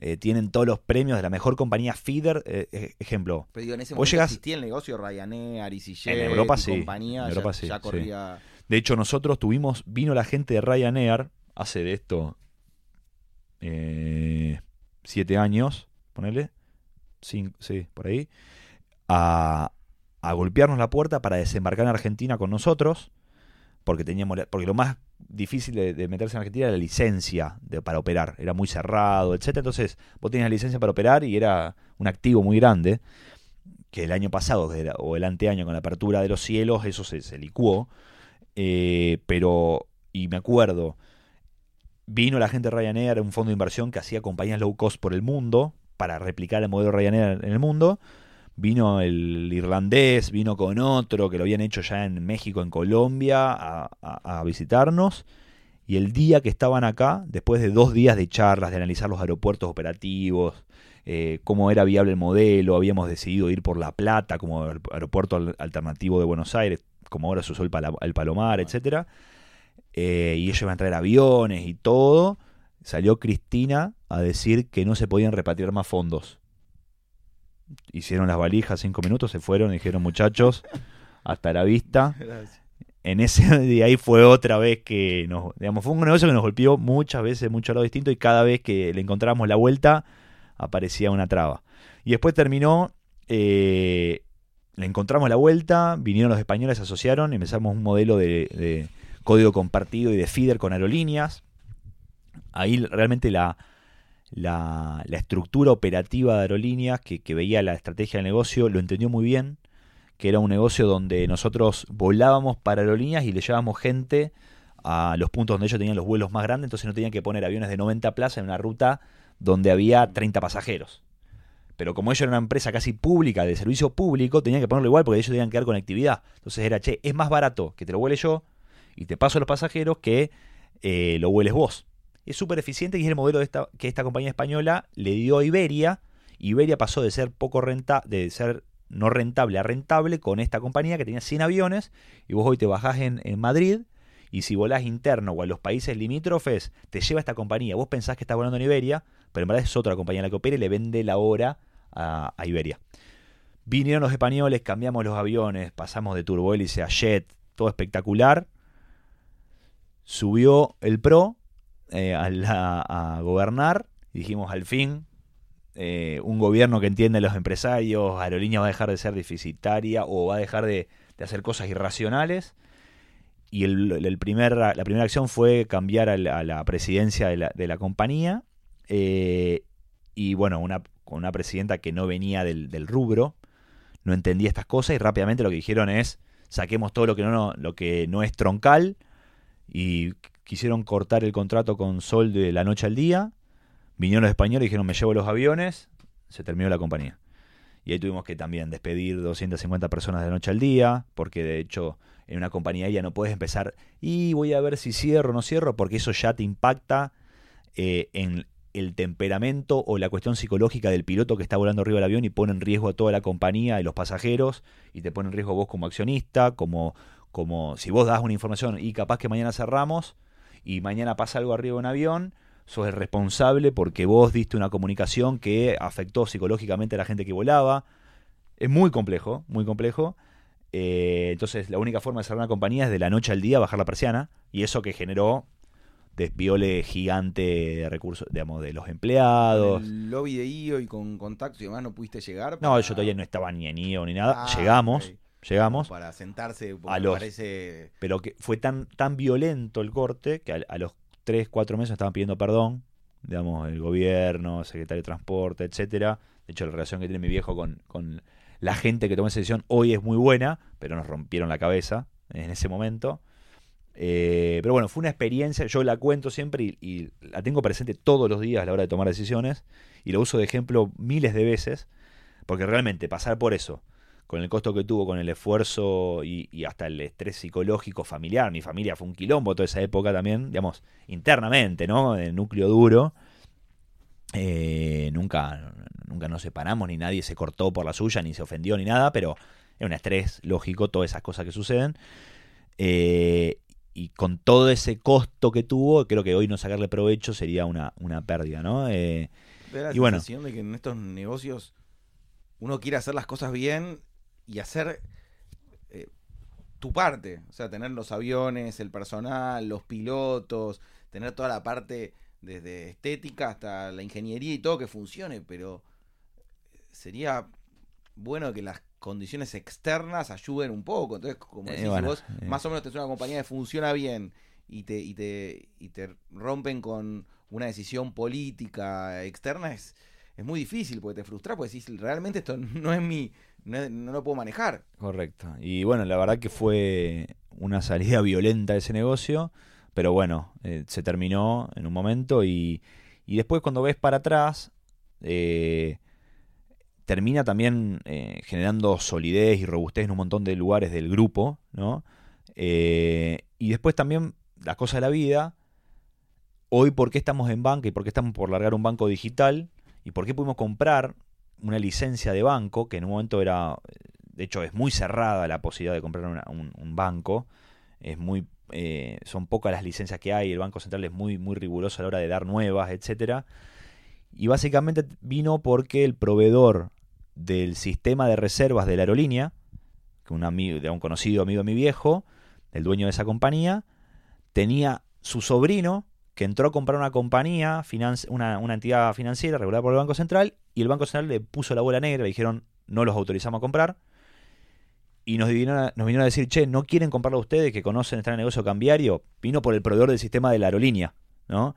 eh, tienen todos los premios de la mejor compañía feeder. eh, eh, ejemplo, Pero digo, en ese momento llegás- existía el negocio Ryanair, EasyJet, En Europa y sí, compañía, en Europa ya, sí, ya sí. corría... De hecho, nosotros tuvimos, vino la gente de Ryanair hace de esto eh, siete años, ponele, cinco, sí, por ahí, a, a golpearnos la puerta para desembarcar en Argentina con nosotros, porque teníamos, porque lo más difícil de, meterse en Argentina era la licencia de, para operar, era muy cerrado, etcétera. Entonces, vos tenías licencia para operar y era un activo muy grande, que el año pasado o el anteaño con la apertura de los cielos, eso se, se licuó. Eh, pero, y me acuerdo, vino la gente de Ryanair, un fondo de inversión que hacía compañías low cost por el mundo, para replicar el modelo Ryanair en el mundo. Vino el irlandés, vino con otro que lo habían hecho ya en México, en Colombia, a, a- a visitarnos. Y el día que estaban acá, después de dos días de charlas, de analizar los aeropuertos operativos, eh, cómo era viable el modelo, habíamos decidido ir por La Plata como aer- aeropuerto al- alternativo de Buenos Aires, como ahora se usó el, Palomar, etcétera. Eh, y ellos iban a traer aviones y todo. Salió Cristina a decir que no se podían repatriar más fondos. Hicieron las valijas cinco minutos, se fueron, dijeron muchachos, hasta la vista. En ese de ahí fue otra vez que nos, digamos, fue un negocio que nos golpeó muchas veces, en muchos lados distintos, y cada vez que le encontrábamos la vuelta, aparecía una traba. Y después terminó, eh, le encontramos la vuelta, vinieron los españoles, se asociaron, empezamos un modelo de, de código compartido y de feeder con aerolíneas. Ahí realmente la, la, la estructura operativa de aerolíneas que, veía la estrategia del negocio lo entendió muy bien, que era un negocio donde nosotros volábamos para aerolíneas y le llevábamos gente a los puntos donde ellos tenían los vuelos más grandes, entonces no tenían que poner aviones de 90 plazas en una ruta donde había 30 pasajeros. Pero como ellos eran una empresa casi pública, de servicio público, tenían que ponerlo igual porque ellos tenían que dar conectividad. Entonces era, che, es más barato que te lo vuele yo y te paso a los pasajeros que eh, lo vueles vos. Es súper eficiente y es el modelo de que esta compañía española le dio a Iberia. Iberia pasó de ser poco renta, de ser no rentable a rentable con esta compañía que tenía 100 aviones y vos hoy te bajás en, en Madrid y si volás interno o a los países limítrofes, te lleva esta compañía. Vos pensás que estás volando en Iberia, pero en verdad es otra compañía la que opera y le vende la hora a, a Iberia. Vinieron los españoles, cambiamos los aviones, pasamos de turbohélice a jet, todo espectacular. Subió el PRO eh, a, gobernar dijimos al fin eh, un gobierno que entiende a los empresarios, Aerolínea va a dejar de ser deficitaria o va a dejar de, hacer cosas irracionales. Y el, primer, la primera acción fue cambiar a la, presidencia de la, de la compañía. eh, y bueno, una, con una presidenta que no venía del, del rubro, no entendía estas cosas y rápidamente lo que dijeron es saquemos todo lo que no- lo que no es troncal y quisieron cortar el contrato con Sol de la noche al día. Vinieron los españoles y dijeron me llevo los aviones, se terminó la compañía. Y ahí tuvimos que también despedir 250 personas de la noche al día, porque de hecho en una compañía ya no puedes empezar y voy a ver si cierro o no cierro, porque eso ya te impacta eh, en el temperamento o la cuestión psicológica del piloto que está volando arriba del avión y pone en riesgo a toda la compañía y los pasajeros y te pone en riesgo vos como accionista, como, como si vos das una información y capaz que mañana cerramos y mañana pasa algo arriba de un avión, sos el responsable porque vos diste una comunicación que afectó psicológicamente a la gente que volaba. Es muy complejo, muy complejo. Eh, entonces la única forma de cerrar una compañía es de la noche al día bajar la persiana y eso que generó desviole gigante de recursos, digamos, de los empleados. El lobby de IO y con contactos y demás no pudiste llegar. No, yo todavía no estaba ni en IO ni nada. Ah, llegamos. Llegamos, Para sentarse, A los- parece... pero que fue tan, tan violento el corte que a, a los 3, 4 meses estaban pidiendo perdón, digamos, el gobierno, secretario de transporte, etcétera. De hecho, la relación que tiene mi viejo con, con la gente que tomó esa decisión hoy es muy buena, pero nos rompieron la cabeza en ese momento. Eh, pero bueno, fue una experiencia, yo la cuento siempre y, y la tengo presente todos los días a la hora de tomar decisiones y lo uso de ejemplo miles de veces, porque realmente pasar por eso, con el costo que tuvo, con el esfuerzo y, y hasta el estrés psicológico familiar, mi familia fue un quilombo toda esa época también, digamos, internamente, ¿no? El núcleo duro. Eh, nunca, nunca nos separamos, ni nadie se cortó por la suya, ni se ofendió, ni nada, pero es un estrés lógico, todas esas cosas que suceden. Eh, y con todo ese costo que tuvo, creo que hoy no sacarle provecho sería una, una pérdida, ¿no? Eh, la y bueno. de que en estos negocios uno quiere hacer las cosas bien y hacer eh, tu parte. O sea, tener los aviones, el personal, los pilotos, tener toda la parte desde estética hasta la ingeniería y todo que funcione, pero sería bueno que las condiciones externas ayuden un poco. Entonces, como Eh, decís, bueno, vos eh. más o menos tenés una compañía que funciona bien y te, y te, y te rompen con una decisión política externa, es, es muy difícil porque te frustra, porque decís, realmente esto no es mi, no, no lo puedo manejar. Correcto. Y bueno, la verdad que fue una salida violenta de ese negocio, pero bueno, eh, se terminó en un momento y, y después cuando ves para atrás, eh, termina también eh, generando solidez y robustez en un montón de lugares del grupo, ¿no? Y después también las cosas de la vida. Hoy, ¿por qué estamos en banca y por qué estamos por largar un banco digital? ¿Y por qué pudimos comprar una licencia de banco que en un momento era de hecho es muy cerrada la posibilidad de comprar un banco es muy eh, son pocas las licencias que hay el banco central es muy muy riguroso a la hora de dar nuevas etcétera. Y básicamente vino porque el proveedor del sistema de reservas de la aerolínea que un amigo de un conocido amigo de mi viejo el dueño de esa compañía tenía su sobrino que entró a comprar una compañía, una, una entidad financiera regulada por el Banco Central, y el Banco Central le puso la bola negra, le dijeron, no los autorizamos a comprar, y nos vinieron a, nos vinieron a decir, che, ¿no quieren comprarlo ustedes que conocen, están en el negocio cambiario? Vino por el proveedor del sistema de la aerolínea, ¿no?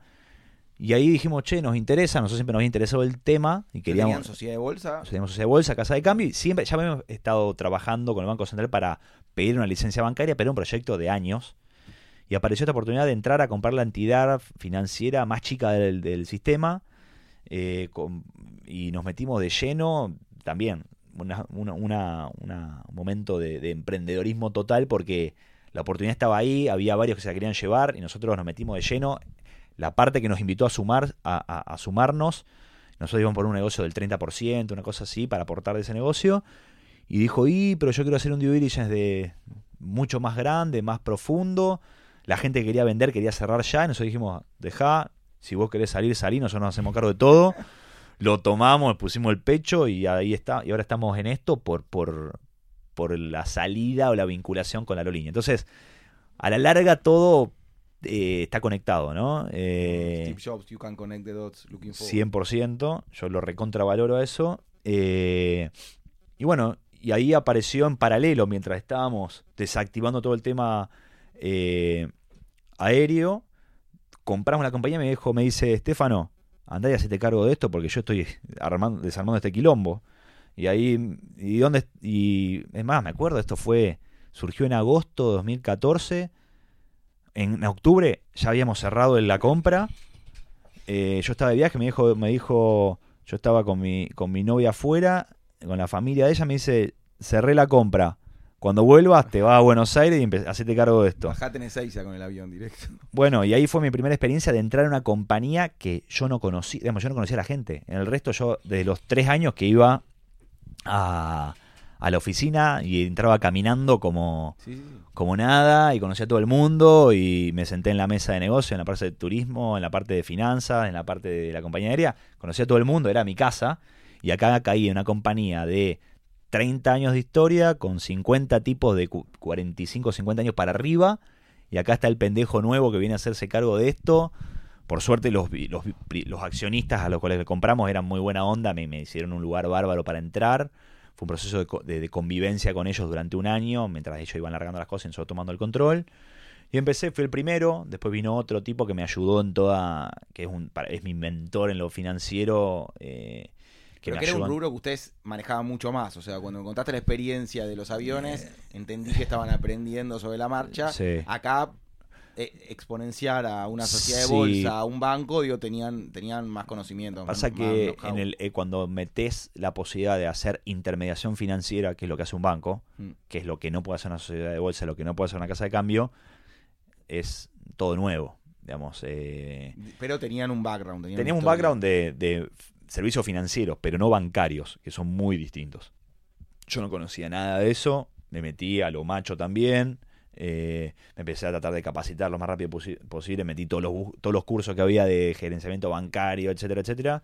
Y ahí dijimos, che, nos interesa, nosotros siempre nos había interesado el tema, y Tenían queríamos... sociedad de bolsa. Teníamos sociedad de bolsa, casa de cambio, y siempre ya habíamos estado trabajando con el Banco Central para pedir una licencia bancaria, pero era un proyecto de años. Y apareció esta oportunidad de entrar a comprar la entidad financiera más chica del, sistema. eh, y nos metimos de lleno también. Una, un momento de, de emprendedorismo total porque la oportunidad estaba ahí, había varios que se la querían llevar y nosotros nos metimos de lleno. La parte que nos invitó a sumar, a sumarnos, nosotros íbamos por un negocio del 30%, una cosa así, para aportar de ese negocio. Y dijo, y, pero yo quiero hacer un due diligence de mucho más grande, más profundo. La gente que quería vender quería cerrar ya. Y nosotros dijimos, deja, si vos querés salir, salí, nosotros nos hacemos cargo de todo. Lo tomamos, pusimos el pecho y ahí está. Y ahora estamos en esto por, por, por la salida o la vinculación con la aerolínea. Entonces, a la larga todo eh, está conectado, ¿no? Eh, Steve Jobs, you can connect the dots looking for. 100%, yo lo recontravaloro a eso. Eh, y bueno, y ahí apareció en paralelo, mientras estábamos desactivando todo el tema eh, aéreo, compramos la compañía me dijo, me dice, Estefano, andá y hacete cargo de esto porque yo estoy armando, desarmando este quilombo. Y ahí, y dónde, y es más, me acuerdo, esto fue, surgió en agosto de 2014. En octubre ya habíamos cerrado la compra. Eh, yo estaba de viaje, me dijo, me dijo, yo estaba con mi, con mi novia afuera, con la familia de ella, me dice, cerré la compra. Cuando vuelvas te vas a Buenos Aires y hacete cargo de esto. Bajate en Ezeiza con el avión directo. Bueno, y ahí fue mi primera experiencia de entrar en una compañía que yo no conocía, digamos, yo no conocía a la gente. En el resto yo, desde los tres años que iba a, a la oficina y entraba caminando como, Sí, sí, sí. como nada y conocía a todo el mundo y me senté en la mesa de negocio, en la parte de turismo, en la parte de finanzas, en la parte de la compañía aérea, conocía a todo el mundo, era mi casa y acá caí en una compañía de 30 años de historia con 50 tipos de cu- 45 50 años para arriba y acá está el pendejo nuevo que viene a hacerse cargo de esto. Por suerte los, los, los accionistas a los cuales le compramos eran muy buena onda, me, me hicieron un lugar bárbaro para entrar. Fue un proceso de, co- de- de convivencia con ellos durante un año, mientras ellos iban largando las cosas y nosotros tomando el control. Y empecé, fui el primero, después vino otro tipo que me ayudó en toda, que es, un, es mi mentor en lo financiero. eh, Pero me que era un rubro que ustedes manejaban mucho más. O sea, cuando me contaste la experiencia de los aviones, Eh. entendí que estaban aprendiendo sobre la marcha. Sí. Acá, eh, exponenciar a una sociedad de Sí. bolsa, a un banco, digo, tenían, tenían más conocimiento. Pasa más que know-how. en el, eh, cuando metes la posibilidad de hacer intermediación financiera, que es lo que hace un banco, Mm. que es lo que no puede hacer una sociedad de bolsa, lo que no puede hacer una casa de cambio, es todo nuevo. Digamos, eh, Pero tenían un background. Tenían teníamos un background de, servicios financieros, pero no bancarios, que son muy distintos. Yo no conocía nada de eso, me metí a lo macho también, Eh, me empecé a tratar de capacitar lo más rápido posi- posible, metí todos los, todos los cursos que había de gerenciamiento bancario, etcétera, etcétera.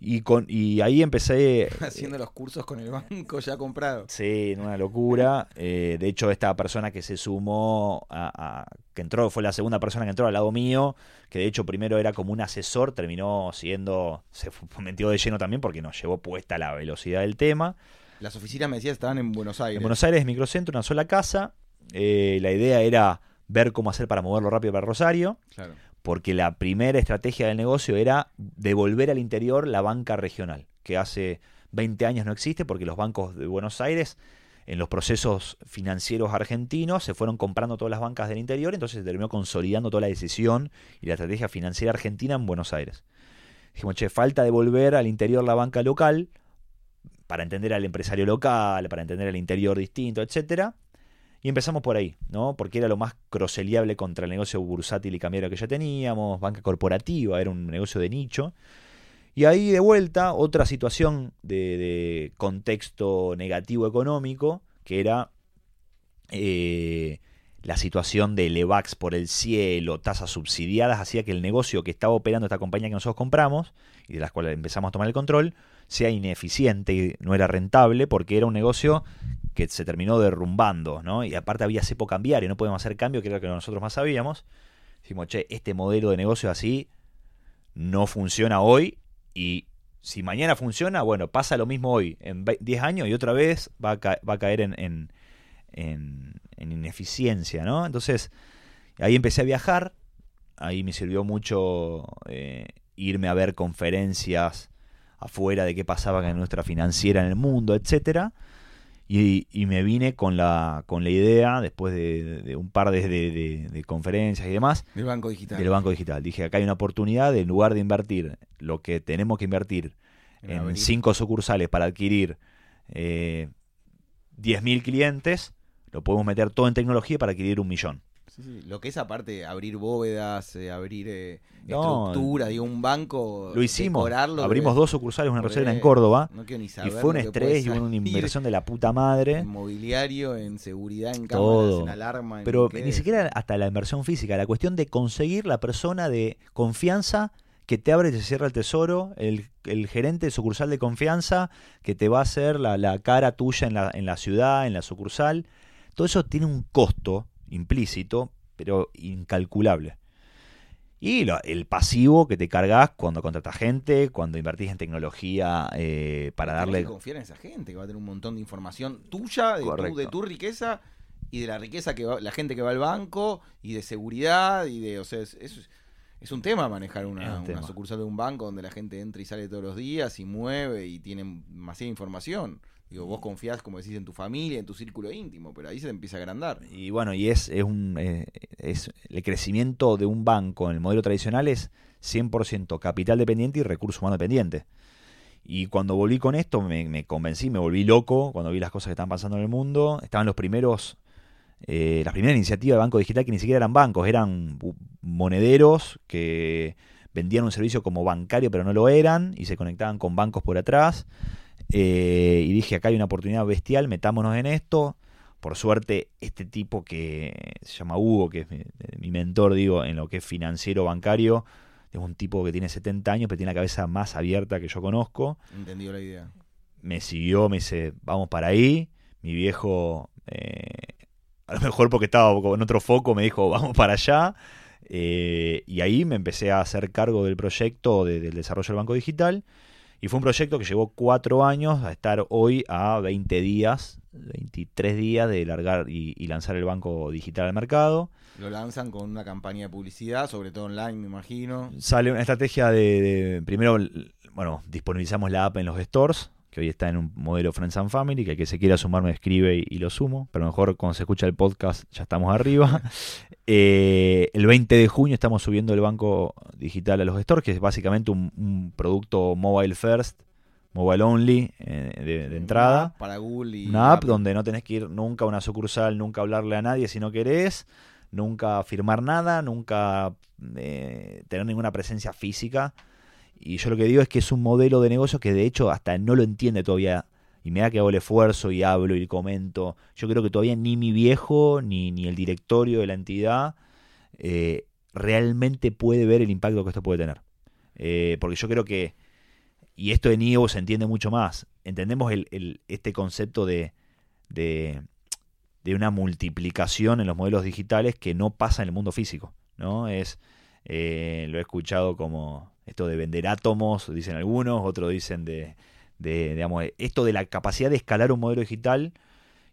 Y, con, y ahí empecé... Haciendo los cursos con el banco ya comprado. Sí, una locura. Eh, de hecho, esta persona que se sumó, a, a- que entró, fue la segunda persona que entró al lado mío, que de hecho primero era como un asesor, terminó siendo, se metió de lleno también porque nos llevó puesta la velocidad del tema. Las oficinas me decías estaban en Buenos Aires. En Buenos Aires, microcentro, una sola casa. Eh, la idea era ver cómo hacer para moverlo rápido para Rosario, Claro. Porque la primera estrategia del negocio era devolver al interior la banca regional, que hace 20 años no existe porque los bancos de Buenos Aires, en los procesos financieros argentinos, se fueron comprando todas las bancas del interior, entonces se terminó consolidando toda la decisión y la estrategia financiera argentina en Buenos Aires. Dijimos, che, falta devolver al interior la banca local para entender al empresario local, para entender al interior distinto, etcétera. Y empezamos por ahí, ¿no? Porque era lo más croseliable contra el negocio bursátil y cambiario que ya teníamos, banca corporativa, era un negocio de nicho. Y ahí de vuelta, otra situación de, contexto negativo económico, que era eh, la situación de Levax por el cielo, tasas subsidiadas, hacía que el negocio que estaba operando esta compañía que nosotros compramos, y de las cuales empezamos a tomar el control, sea ineficiente y no era rentable, porque era un negocio que se terminó derrumbando, ¿no? Y aparte había cepo cambiario, no podíamos hacer cambio, que era lo que nosotros más sabíamos. Dijimos, che, este modelo de negocio así no funciona hoy y si mañana funciona, bueno, pasa lo mismo hoy, en ve- 10 años y otra vez va a, caer en ineficiencia, ¿no? Entonces, ahí empecé a viajar, ahí me sirvió mucho eh, irme a ver conferencias afuera de qué pasaba en nuestra financiera en el mundo, etcétera. Y, y me vine con la, con la idea, después de, de un par de, de- conferencias y demás, Del banco digital. del Banco Digital. Dije, acá hay una oportunidad de, en lugar de invertir lo que tenemos que invertir En cinco sucursales para adquirir eh, 10.000 clientes, lo podemos meter todo en tecnología para adquirir un millón. Sí, sí. Lo que es aparte abrir bóvedas, eh, abrir eh, No, estructura, digo, un banco. Lo hicimos. Abrimos dos sucursales, una una en Córdoba. No quiero ni Y fue un estrés y una inversión de la puta madre. En mobiliario, en seguridad, en cámaras, en alarma. en Pero ni siquiera hasta la inversión física, la cuestión de conseguir la persona de confianza que te abre y te cierra el tesoro, el, el gerente de sucursal de confianza que te va a hacer la, la cara tuya en la, en la ciudad, en la sucursal. Todo eso tiene un costo implícito, pero incalculable. Y lo- el pasivo que te cargas cuando contratas gente, cuando invertís en tecnología eh, para darle... que confiar en esa gente que va a tener un montón de información tuya, de, tu, de tu riqueza y de la riqueza que va, la gente que va al banco y de seguridad y de, o sea, es, es, es un tema manejar una, un tema. una sucursal de un banco donde la gente entra y sale todos los días y mueve y tiene demasiada información. Digo, vos confiás, como decís, en tu familia, en tu círculo íntimo, pero ahí se te empieza a agrandar. Y bueno, y es, es un eh, es el crecimiento de un banco en el modelo tradicional es 100% capital dependiente y recurso humano dependiente. Y cuando volví con esto me, me convencí, me volví loco cuando vi las cosas que estaban pasando en el mundo. Estaban los primeros, eh, las primeras iniciativas de banco digital que ni siquiera eran bancos, eran monederos que vendían un servicio como bancario pero no lo eran y se conectaban con bancos por atrás. Eh, y dije, acá hay una oportunidad bestial, metámonos en esto. Por suerte, este tipo que se llama Hugo, que es mi, mi mentor, digo, en lo que es financiero bancario, es un tipo que tiene 70 años, pero tiene la cabeza más abierta que yo conozco. Entendió la idea. Me siguió, me dice, vamos para ahí. Mi viejo, eh, a lo mejor porque estaba en otro foco, me dijo, vamos para allá. Eh, y ahí me empecé a hacer cargo del proyecto de- del desarrollo del Banco Digital. Y fue un proyecto que llevó cuatro años a estar hoy a 20 días, 23 días de largar y, y lanzar el banco digital al mercado. Lo lanzan con una campaña de publicidad, sobre todo online, me imagino. Sale una estrategia de, de- primero, bueno, disponibilizamos la app en los stores, que hoy está en un modelo Friends and Family, que el que se quiera sumar me escribe y, y lo sumo, pero a lo mejor cuando se escucha el podcast ya estamos arriba. Eh, el 20 de junio estamos subiendo el banco digital a los stores, que es básicamente un, un producto mobile first, mobile only, eh, de, de entrada. Para Google y Una app Apple. donde no tenés que ir nunca a una sucursal, nunca hablarle a nadie si no querés, nunca firmar nada, nunca eh, tener ninguna presencia física. Y yo lo que digo es que es un modelo de negocio que de hecho hasta no lo entiende todavía y me da que hago el esfuerzo y hablo y comento, yo creo que todavía ni mi viejo ni, ni el directorio de la entidad eh, realmente puede ver el impacto que esto puede tener. Eh, porque yo creo que, y esto de NIO se entiende mucho más, entendemos el, este concepto de, de, de, una multiplicación en los modelos digitales que no pasa en el mundo físico. ¿no? Es, eh, lo he escuchado como esto de vender átomos, dicen algunos, otros dicen de, de, digamos, esto de la capacidad de escalar un modelo digital.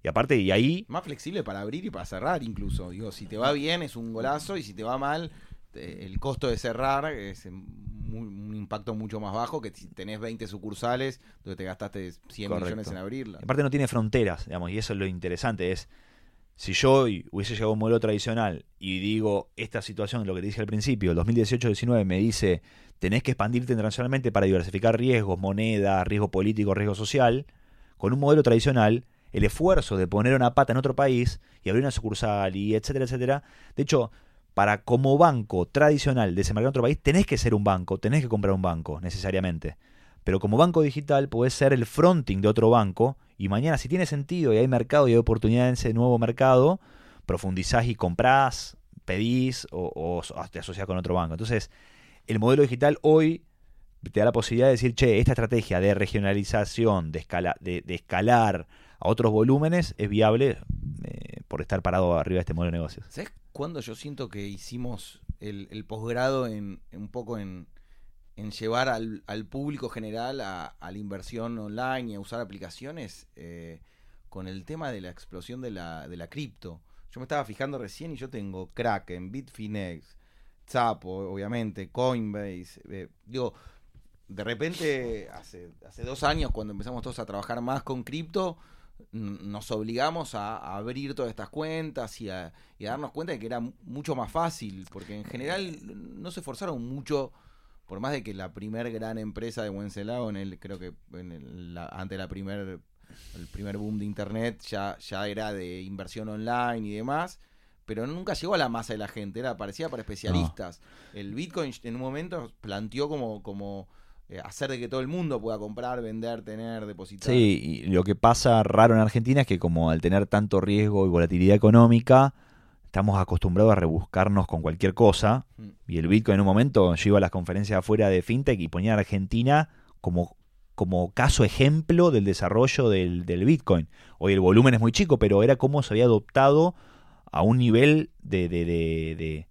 Y aparte, y ahí. Más flexible para abrir y para cerrar, incluso. Digo, si te va bien es un golazo y si te va mal, el costo de cerrar es un impacto mucho más bajo que si tenés 20 sucursales donde te gastaste 100 millones en abrirla. Aparte, no tiene fronteras, digamos, y eso es lo interesante. Es si yo hoy hubiese llegado a un modelo tradicional y digo esta situación, lo que te dije al principio, el 2018-19 me dice tenés que expandirte internacionalmente para diversificar riesgos, moneda, riesgo político, riesgo social, con un modelo tradicional, el esfuerzo de poner una pata en otro país y abrir una sucursal y etcétera, etcétera. De hecho, para como banco tradicional desembarcar en otro país, tenés que ser un banco, tenés que comprar un banco, necesariamente. Pero como banco digital podés ser el fronting de otro banco y mañana si tiene sentido y hay mercado y hay oportunidad en ese nuevo mercado, profundizás y comprás, pedís o, te asociás con otro banco. Entonces, el modelo digital hoy te da la posibilidad de decir, che, esta estrategia de regionalización, de, escala, de, escalar a otros volúmenes es viable eh, por estar parado arriba de este modelo de negocios. ¿Sabes cuándo yo siento que hicimos el, posgrado en, un poco en, llevar al, al, público general a, la inversión online y a usar aplicaciones eh, con el tema de la explosión de la, de la cripto. Yo me estaba fijando recién y yo tengo Kraken, Bitfinex, Zapo, obviamente, Coinbase. Eh, digo, de repente, hace, hace dos años, cuando empezamos todos a trabajar más con cripto, nos obligamos a, abrir todas estas cuentas y a, y a darnos cuenta de que era mucho más fácil, porque en general no se esforzaron mucho por más de que la primer gran empresa de Wenceslao, en el, creo que en la, ante la primer, el primer boom de internet ya, ya era de inversión online y demás, pero nunca llegó a la masa de la gente, era parecía para especialistas. El Bitcoin en un momento planteó como, como eh, hacer de que todo el mundo pueda comprar, vender, tener, depositar. Sí, y lo que pasa raro en Argentina es que como al tener tanto riesgo y volatilidad económica, estamos acostumbrados a rebuscarnos con cualquier cosa. Mm. Y el Bitcoin en un momento, yo iba a las conferencias afuera de FinTech y ponía a Argentina como, como caso ejemplo del desarrollo del, del, Bitcoin. Hoy el volumen es muy chico, pero era como se había adoptado a un nivel de, de, de,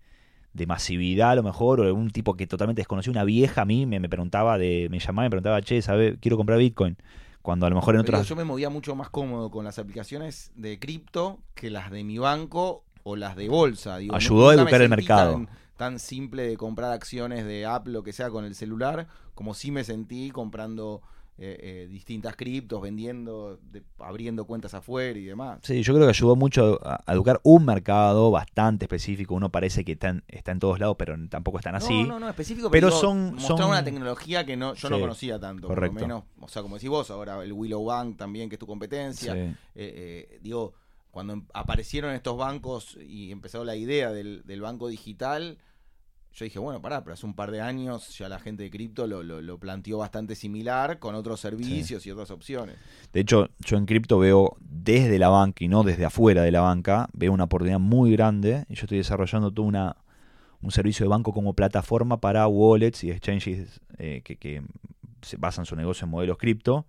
de masividad a lo mejor, o un tipo que totalmente desconocía, una vieja a mí me, me preguntaba, de, me llamaba y me preguntaba, che, ¿sabe? quiero comprar Bitcoin. Cuando a lo mejor en otras... Yo me movía mucho más cómodo con las aplicaciones de cripto que las de mi banco o las de bolsa. Ayudó a educar el mercado. Tan, simple de comprar acciones de Apple o que sea con el celular, como sí me sentí comprando eh, eh, distintas criptos, vendiendo, abriendo cuentas afuera y demás. Sí, yo creo que ayudó mucho a, educar un mercado bastante específico. Uno parece que está en, todos lados, pero tampoco están así. No, no, no, específico, pero, son, son una tecnología que no, yo no conocía tanto. Correcto. Por lo menos, o sea, como decís vos, ahora el Willow Bank también, que es tu competencia. Eh, digo cuando em, aparecieron estos bancos y empezó la idea del, banco digital, yo dije, bueno, pará, pero hace un par de años ya la gente de cripto lo, lo, planteó bastante similar con otros servicios y otras opciones. De hecho, yo en cripto veo desde la banca y no desde afuera de la banca, veo una oportunidad muy grande y yo estoy desarrollando todo una, un servicio de banco como plataforma para wallets y exchanges eh, que, que se basan su negocio en modelos cripto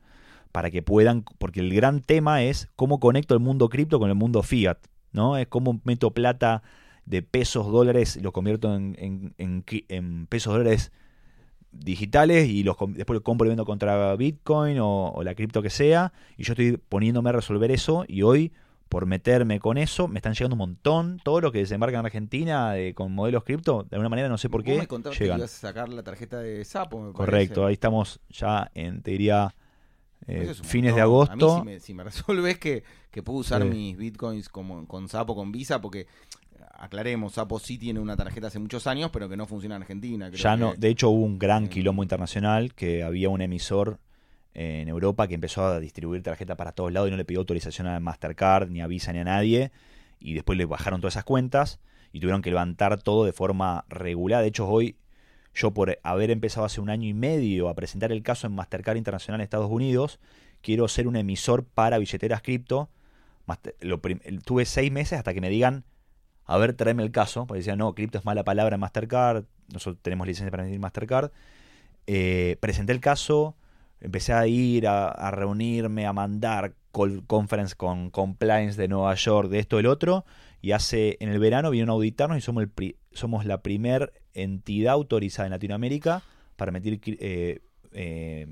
para que puedan, porque el gran tema es cómo conecto el mundo cripto con el mundo fiat, ¿no? Es cómo meto plata de pesos, dólares, lo convierto en, en, pesos, dólares digitales y los, después lo compro y vendo contra Bitcoin o, la cripto que sea, y yo estoy poniéndome a resolver eso y hoy por meterme con eso, me están llegando un montón. Todo lo que desembarca en Argentina con modelos cripto, de alguna manera no sé por qué. Me llegan. que ibas a sacar la tarjeta de Sapo. Correcto, ahí estamos ya en, te diría, eh, fines de agosto. A mí si me, resuelves que, que puedo usar mis bitcoins como, con Sapo, con Visa, porque aclaremos, Sapo sí tiene una tarjeta hace muchos años, pero que no funciona en Argentina. ya no, de hecho hubo un gran quilombo internacional que había un emisor en Europa que empezó a distribuir tarjeta para todos lados y no le pidió autorización a Mastercard, ni a Visa, ni a nadie. Y después le bajaron todas esas cuentas y tuvieron que levantar todo de forma regular. De hecho, hoy yo por haber empezado hace un año y medio a presentar el caso en Mastercard Internacional en Estados Unidos, quiero ser un emisor para billeteras cripto. Lo tuve seis meses hasta que me digan, a ver, tráeme el caso. Porque decían, no, cripto es mala palabra en Mastercard. Nosotros tenemos licencia para emitir Mastercard. Eh, presenté el caso, empecé a ir a, reunirme, a mandar call conference con compliance de Nueva York, de esto, del otro. Y hace, en el verano vinieron a auditarnos y somos, el somos la primer entidad autorizada en Latinoamérica para emitir eh, eh,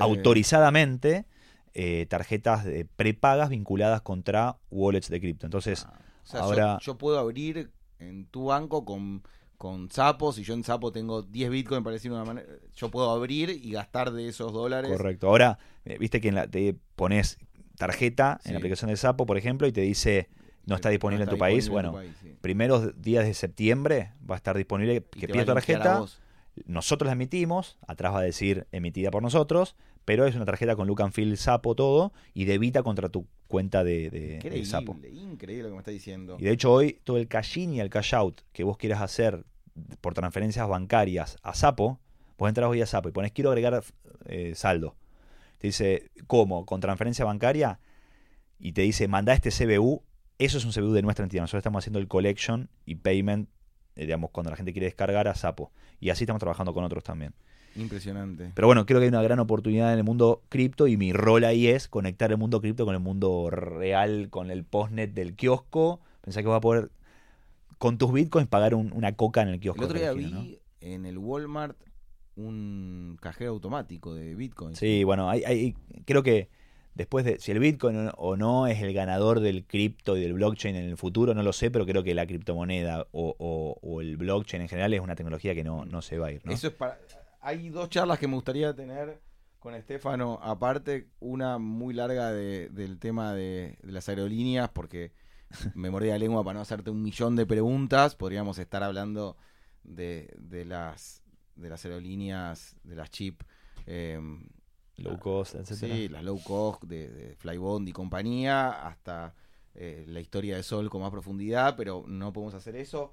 autorizadamente eh, tarjetas de prepagas vinculadas contra wallets de cripto. Entonces, ah, ahora... Yo, puedo abrir en tu banco con, con Zapo, si yo en Zapo tengo 10 Bitcoin, para decir una manera, yo puedo abrir y gastar de esos dólares. Correcto. Ahora, eh, viste que te pones tarjeta en la aplicación de Zapo, por ejemplo, y te dice no está disponible en tu país. Bueno, primeros días de septiembre va a estar disponible que pides tarjeta nosotros la emitimos, atrás va a decir emitida por nosotros, pero es una tarjeta con look and feel sapo todo y debita contra tu cuenta de, de, increíble, sapo. Increíble lo que me está diciendo. Y de hecho hoy todo el cash in y el cash out que vos quieras hacer por transferencias bancarias a Sapo, vos entras hoy a Sapo y pones quiero agregar eh, saldo. Te dice, ¿cómo? Con transferencia bancaria y te dice, manda este CBU. Eso es un CBU de nuestra entidad. Nosotros estamos haciendo el collection y payment digamos, cuando la gente quiere descargar a Sapo. Y así estamos trabajando con otros también. Impresionante. Pero bueno, creo que hay una gran oportunidad en el mundo cripto y mi rol ahí es conectar el mundo cripto con el mundo real, con el postnet del kiosco. Pensá que vas a poder con tus bitcoins pagar una coca en el kiosco. El otro día vi en el Walmart un cajero automático de bitcoins. Sí, bueno, hay, creo que Después de si el Bitcoin o no es el ganador del cripto y del blockchain en el futuro, no lo sé, pero creo que la criptomoneda o, el blockchain en general es una tecnología que no, no se va a ir. Eso es Hay dos charlas que me gustaría tener con Estefano, aparte, una muy larga del tema de, las aerolíneas, porque me mordí la lengua para no hacerte un millón de preguntas. Podríamos estar hablando de, las, de las aerolíneas, de las chip. Eh, Low cost, etc. Sí, las low cost de, Flybond y compañía, hasta eh, la historia de Sol con más profundidad, pero no podemos hacer eso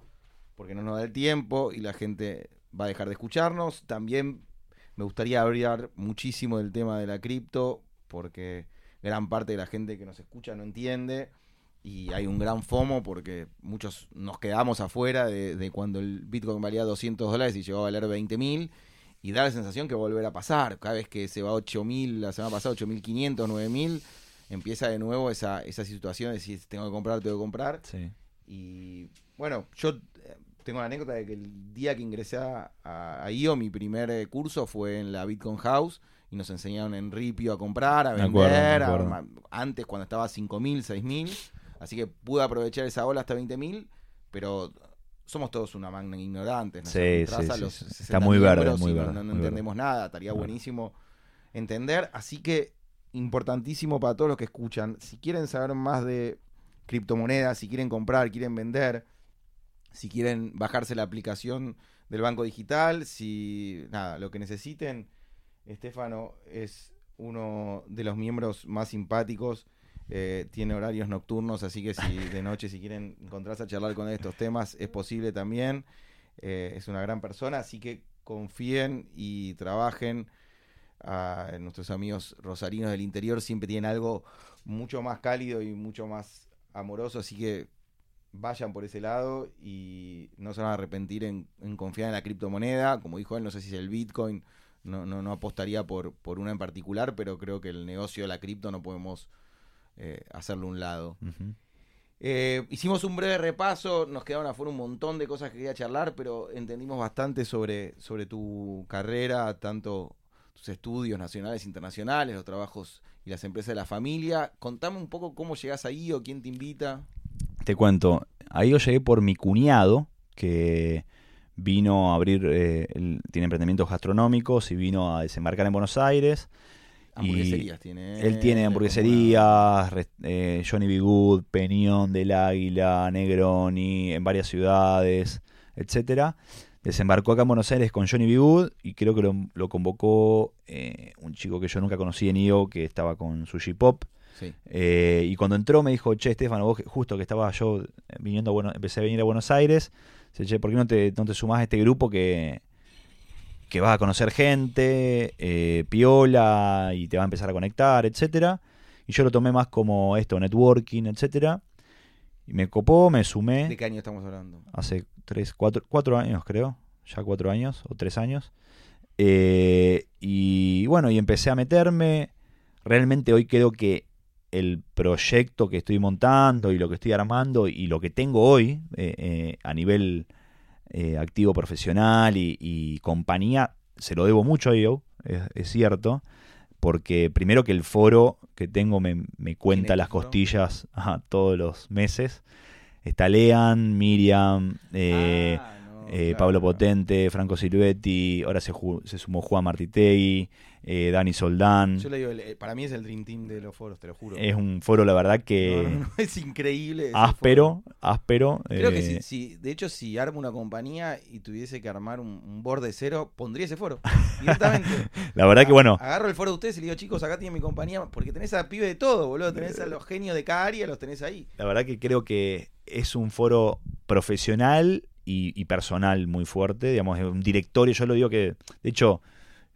porque no nos da el tiempo y la gente va a dejar de escucharnos. También me gustaría hablar muchísimo del tema de la cripto porque gran parte de la gente que nos escucha no entiende y hay un gran FOMO porque muchos nos quedamos afuera de, de cuando el Bitcoin valía 200 dólares y llegó a valer 20 mil y da la sensación que volverá a pasar. Cada vez que se va a 8.000, la semana pasada 8.500, 9.000, empieza de nuevo esa, esa situación de si tengo que comprar, tengo que comprar. Y bueno, yo eh, tengo la anécdota de que el día que ingresé a, IO, mi primer eh, curso fue en la Bitcoin House y nos enseñaron en Ripio a comprar, a vender, antes cuando estaba a 5.000, 6.000. Así que pude aprovechar esa ola hasta 20.000, pero somos todos una magna ignorantes. Sí, Está muy verde, muy verde. No, entendemos nada, estaría buenísimo entender. Así que, importantísimo para todos los que escuchan, si quieren saber más de criptomonedas, si quieren comprar, quieren vender, si quieren bajarse la aplicación del banco digital, si nada, lo que necesiten, Estefano es uno de los miembros más simpáticos eh, tiene horarios nocturnos, así que si de noche si quieren encontrarse a charlar con estos temas es posible también. Eh, es una gran persona, así que confíen y trabajen. A nuestros amigos rosarinos del interior siempre tienen algo mucho más cálido y mucho más amoroso, así que vayan por ese lado y no se van a arrepentir en, confiar en la criptomoneda. Como dijo él, no sé si es el Bitcoin, no, no, no apostaría por, por una en particular, pero creo que el negocio de la cripto no podemos eh, hacerlo un lado. Eh, hicimos un breve repaso, nos quedaron afuera un montón de cosas que quería charlar, pero entendimos bastante sobre, sobre tu carrera, tanto tus estudios nacionales e internacionales, los trabajos y las empresas de la familia. Contame un poco cómo llegas ahí o quién te invita. Te cuento, ahí yo llegué por mi cuñado, que vino a abrir, eh, tiene emprendimientos gastronómicos y vino a desembarcar en Buenos Aires. Hamburgueserías tiene. Él tiene hamburgueserías, eh, Johnny B. Good, Peñón del Águila, Negroni, en varias ciudades, etcétera. Desembarcó acá en Buenos Aires con Johnny B. Good y creo que lo, convocó eh, un chico que yo nunca conocí en IO que estaba con Sushi Pop. Eh, y cuando entró me dijo, che, Estefano, vos justo que estaba yo viniendo a bueno, empecé a venir a Buenos Aires, che, ¿por qué no te, no te sumás a este grupo que, que vas a conocer gente, eh, piola, y te va a empezar a conectar, etcétera. Y yo lo tomé más como esto, networking, etcétera. Y me copó, me sumé. ¿De qué año estamos hablando? Hace tres, cuatro, cuatro años, creo. Ya cuatro años o tres años. Eh, y bueno, y empecé a meterme. Realmente hoy creo que el proyecto que estoy montando y lo que estoy armando y lo que tengo hoy eh, eh, a nivel activo profesional y, compañía, se lo debo mucho a ello, es, cierto, porque primero que el foro que tengo me, cuenta las costillas todos los meses. Está Lean, Miriam, ah, eh, Pablo Potente, Franco Silvetti, ahora se, se sumó Juan Martitegui, eh, Dani Soldán. Yo le digo, para mí es el Dream Team de los foros, te lo juro. Es un foro, la verdad, que. es increíble. Áspero, áspero. Creo que eh, si, de hecho, si armo una compañía y tuviese que armar un, un board de cero, pondría ese foro. Directamente. la verdad que bueno. Agarro el foro de ustedes y le digo, chicos, acá tiene mi compañía, porque tenés a pibe de todo, boludo. Tenés a los genios de cada área, los tenés ahí. La verdad que creo que es un foro profesional y, personal muy fuerte, digamos, un directorio, yo lo digo que, de hecho,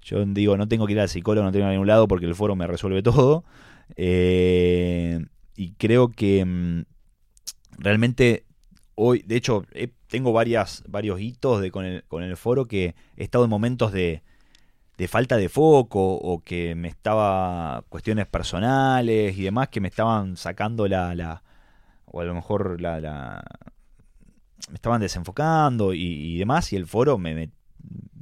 yo digo, no tengo que ir al psicólogo, no tengo que ir a ningún lado porque el foro me resuelve todo. Eh, y creo que mm, realmente hoy, de hecho, tengo varias, varios hitos de, con, el, con el foro que he estado en momentos de, de falta de foco o que me estaba cuestiones personales y demás que me estaban sacando la, la o a lo mejor la me estaban desenfocando y, demás, y el foro me,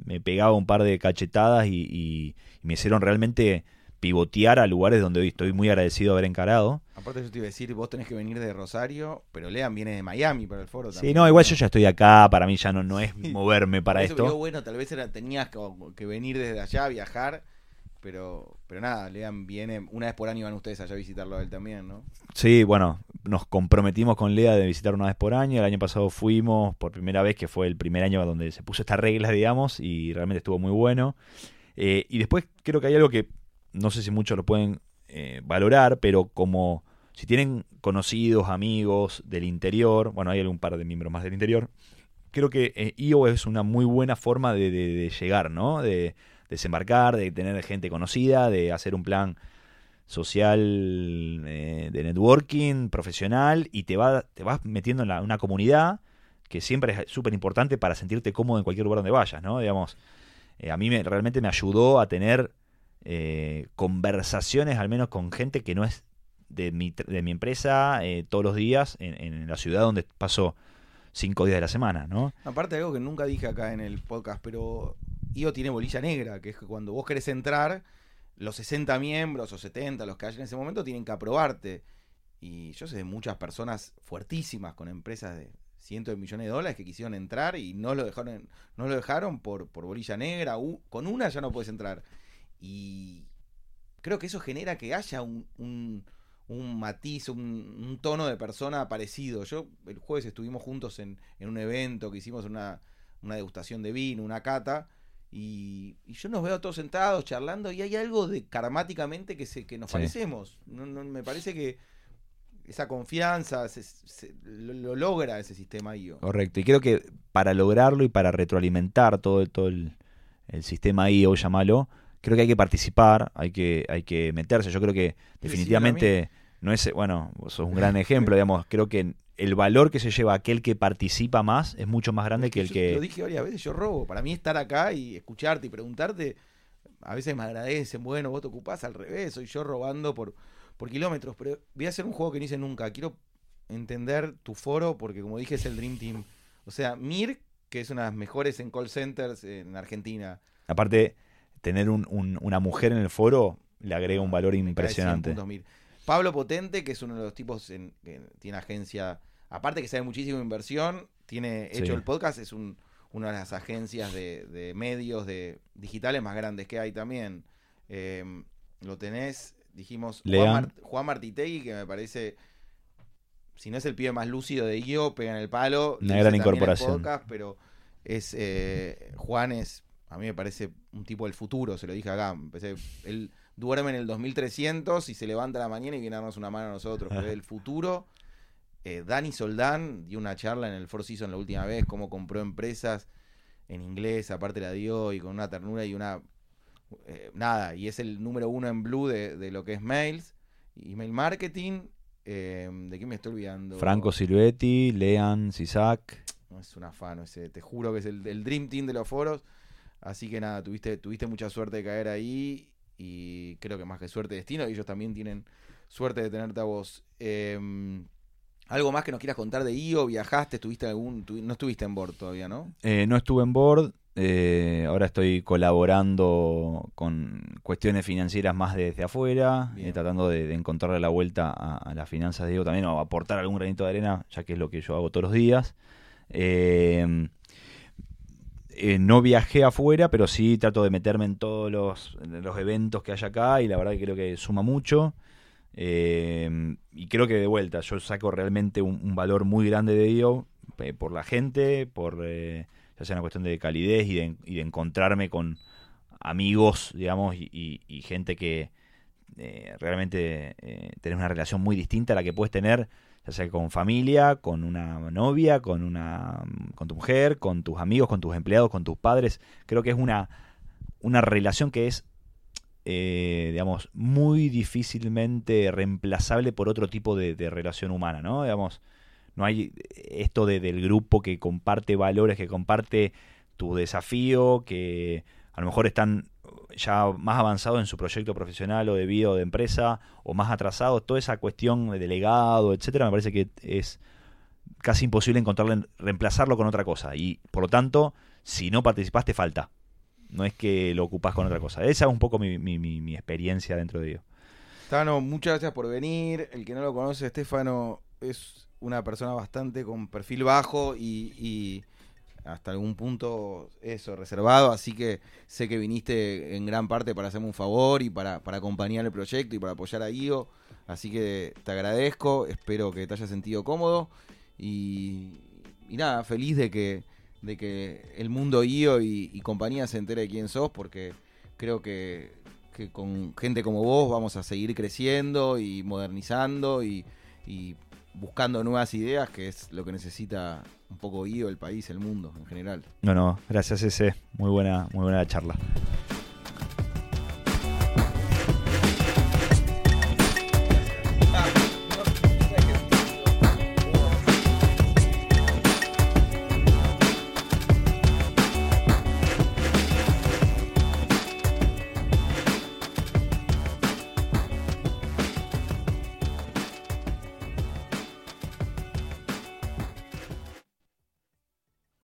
me, pegaba un par de cachetadas y, me hicieron realmente pivotear a lugares donde hoy estoy muy agradecido de haber encarado. Aparte yo te iba a decir, vos tenés que venir de Rosario, pero Lean viene de Miami para el foro también. Sí, no, igual yo ya estoy acá, para mí ya no, no es moverme para esto. bueno, tal vez era, tenías que venir desde allá, viajar pero, pero nada, Lean viene, una vez por año van ustedes allá a visitarlo a él también, ¿no? Sí, bueno, nos comprometimos con Lea de visitar una vez por año. El año pasado fuimos por primera vez, que fue el primer año donde se puso esta regla, digamos, y realmente estuvo muy bueno. Eh, y después creo que hay algo que no sé si muchos lo pueden eh, valorar, pero como si tienen conocidos, amigos del interior, bueno, hay algún par de miembros más del interior, creo que eh, IO es una muy buena forma de, de llegar, ¿no? De, desembarcar, de tener gente conocida, de hacer un plan social, eh, de networking, profesional, y te, va, te vas metiendo en una comunidad que siempre es súper importante para sentirte cómodo en cualquier lugar donde vayas, ¿no? Digamos, eh, a mí me, realmente me ayudó a tener eh, conversaciones, al menos con gente que no es de mi, de mi empresa todos los días en, la ciudad donde paso cinco días de la semana, ¿no? Aparte de algo que nunca dije acá en el podcast, pero IO tiene bolilla negra, que es que cuando vos querés entrar, los 60 miembros o 70, los que hay en ese momento, tienen que aprobarte. Y yo sé de muchas personas fuertísimas con empresas de cientos de millones de dólares que quisieron entrar y no lo dejaron, no lo dejaron por, por bolilla negra. con una ya no puedes entrar. Y creo que eso genera que haya un, un, matiz, un, tono de persona parecido. Yo el jueves estuvimos juntos en, en un evento que hicimos una, una degustación de vino, una cata y, yo nos veo todos sentados charlando y hay algo de karmáticamente que, se, que nos parecemos. No, me parece que esa confianza lo, logra ese sistema IO. Correcto, y creo que para lograrlo y para retroalimentar todo, todo el, sistema IO, llamalo, creo que hay que participar, hay que, hay que meterse. Yo creo que definitivamente no es, bueno, vos sos un gran ejemplo, digamos, creo que el valor que se lleva aquel que participa más es mucho más grande que el que... Lo dije varias veces, yo robo. Para mí estar acá y escucharte y preguntarte, a veces me agradecen, bueno, vos te ocupás al revés, soy yo robando por, por kilómetros, pero voy a hacer un juego que no hice nunca. Quiero entender tu foro porque como dije es el Dream Team. O sea, Mir, que es una de las mejores en call centers en Argentina. Aparte, tener una mujer en el foro le agrega un valor impresionante. Pablo Potente, que es uno de los tipos que tiene agencia, aparte que sabe muchísimo de inversión, tiene hecho el podcast, es una de las agencias de, medios de digitales más grandes que hay también. Em, lo tenés, dijimos, Juan, Juan, Martitegui, que me parece, si no es el pibe más lúcido de Guio, pega en el palo. Una gran incorporación. pero es eh, Juan es, a mí me parece un tipo del futuro, se lo dije acá. Empecé, él duerme en el 2300 y se levanta la mañana y viene a darnos una mano a nosotros. Pero el futuro, eh, Dani Soldán dio una charla en el Four Seasons la última vez, cómo compró empresas en inglés, aparte la dio y con una ternura y una... eh, nada, y es el número uno en Blue de, de lo que es mails, email marketing. eh, ¿De qué me estoy olvidando? Franco Silvetti, Lean, Sisak. No es un afano ese, te juro que es el, el Dream Team de los foros. Así que nada, tuviste, tuviste mucha suerte de caer ahí y creo que más que suerte destino, ellos también tienen suerte de tenerte a vos. Eh, ¿Algo más que nos quieras contar de IO? ¿Viajaste? ¿Estuviste algún, tu- no estuviste en board todavía, no? Eh, no estuve en board, eh, ahora estoy colaborando con cuestiones financieras más desde afuera, eh, tratando de, de encontrarle la vuelta a, a las finanzas, digo, también o aportar algún granito de arena, ya que es lo que yo hago todos los días. Eh, eh, no viajé afuera, pero sí trato de meterme en todos los, en los eventos que hay acá y la verdad que creo que suma mucho. Eh, y creo que de vuelta, yo saco realmente un, valor muy grande de ello eh, por la gente, por eh, ya sea una cuestión de calidez y de, y de encontrarme con amigos, digamos, y, y- y gente que eh, realmente tenés una relación muy distinta a la que puedes tener, ya sea con familia, con una novia, con una con tu mujer, con tus amigos, con tus empleados, con tus padres. Creo que es una, una relación que es eh, digamos, muy difícilmente reemplazable por otro tipo de, de relación humana, ¿no? Digamos, no hay esto de- del grupo que comparte valores, que comparte tu desafío, que a lo mejor están ya más avanzados en su proyecto profesional o de vida o de empresa, o más atrasados, toda esa cuestión de delegado, etcétera, me parece que es casi imposible encontrarle, reemplazarlo con otra cosa. Y por lo tanto, si no participaste, falta. No es que lo ocupás con otra cosa. Esa es un poco mi, experiencia dentro de ello. Tano, muchas gracias por venir. El que no lo conoce, Estefano es una persona bastante con perfil bajo y hasta algún punto eso, reservado. Así que sé que viniste en gran parte para hacerme un favor y para, para acompañar el proyecto y para apoyar a IO. Así que te agradezco, espero que te hayas sentido cómodo y, y nada, feliz de que, de que el mundo IO y, compañía se entere de quién sos porque creo que, que con gente como vos vamos a seguir creciendo y modernizando y buscando nuevas ideas, que es lo que necesita un poco IO, el país, el mundo en general. No, no, gracias ese. Muy buena, muy buena la charla.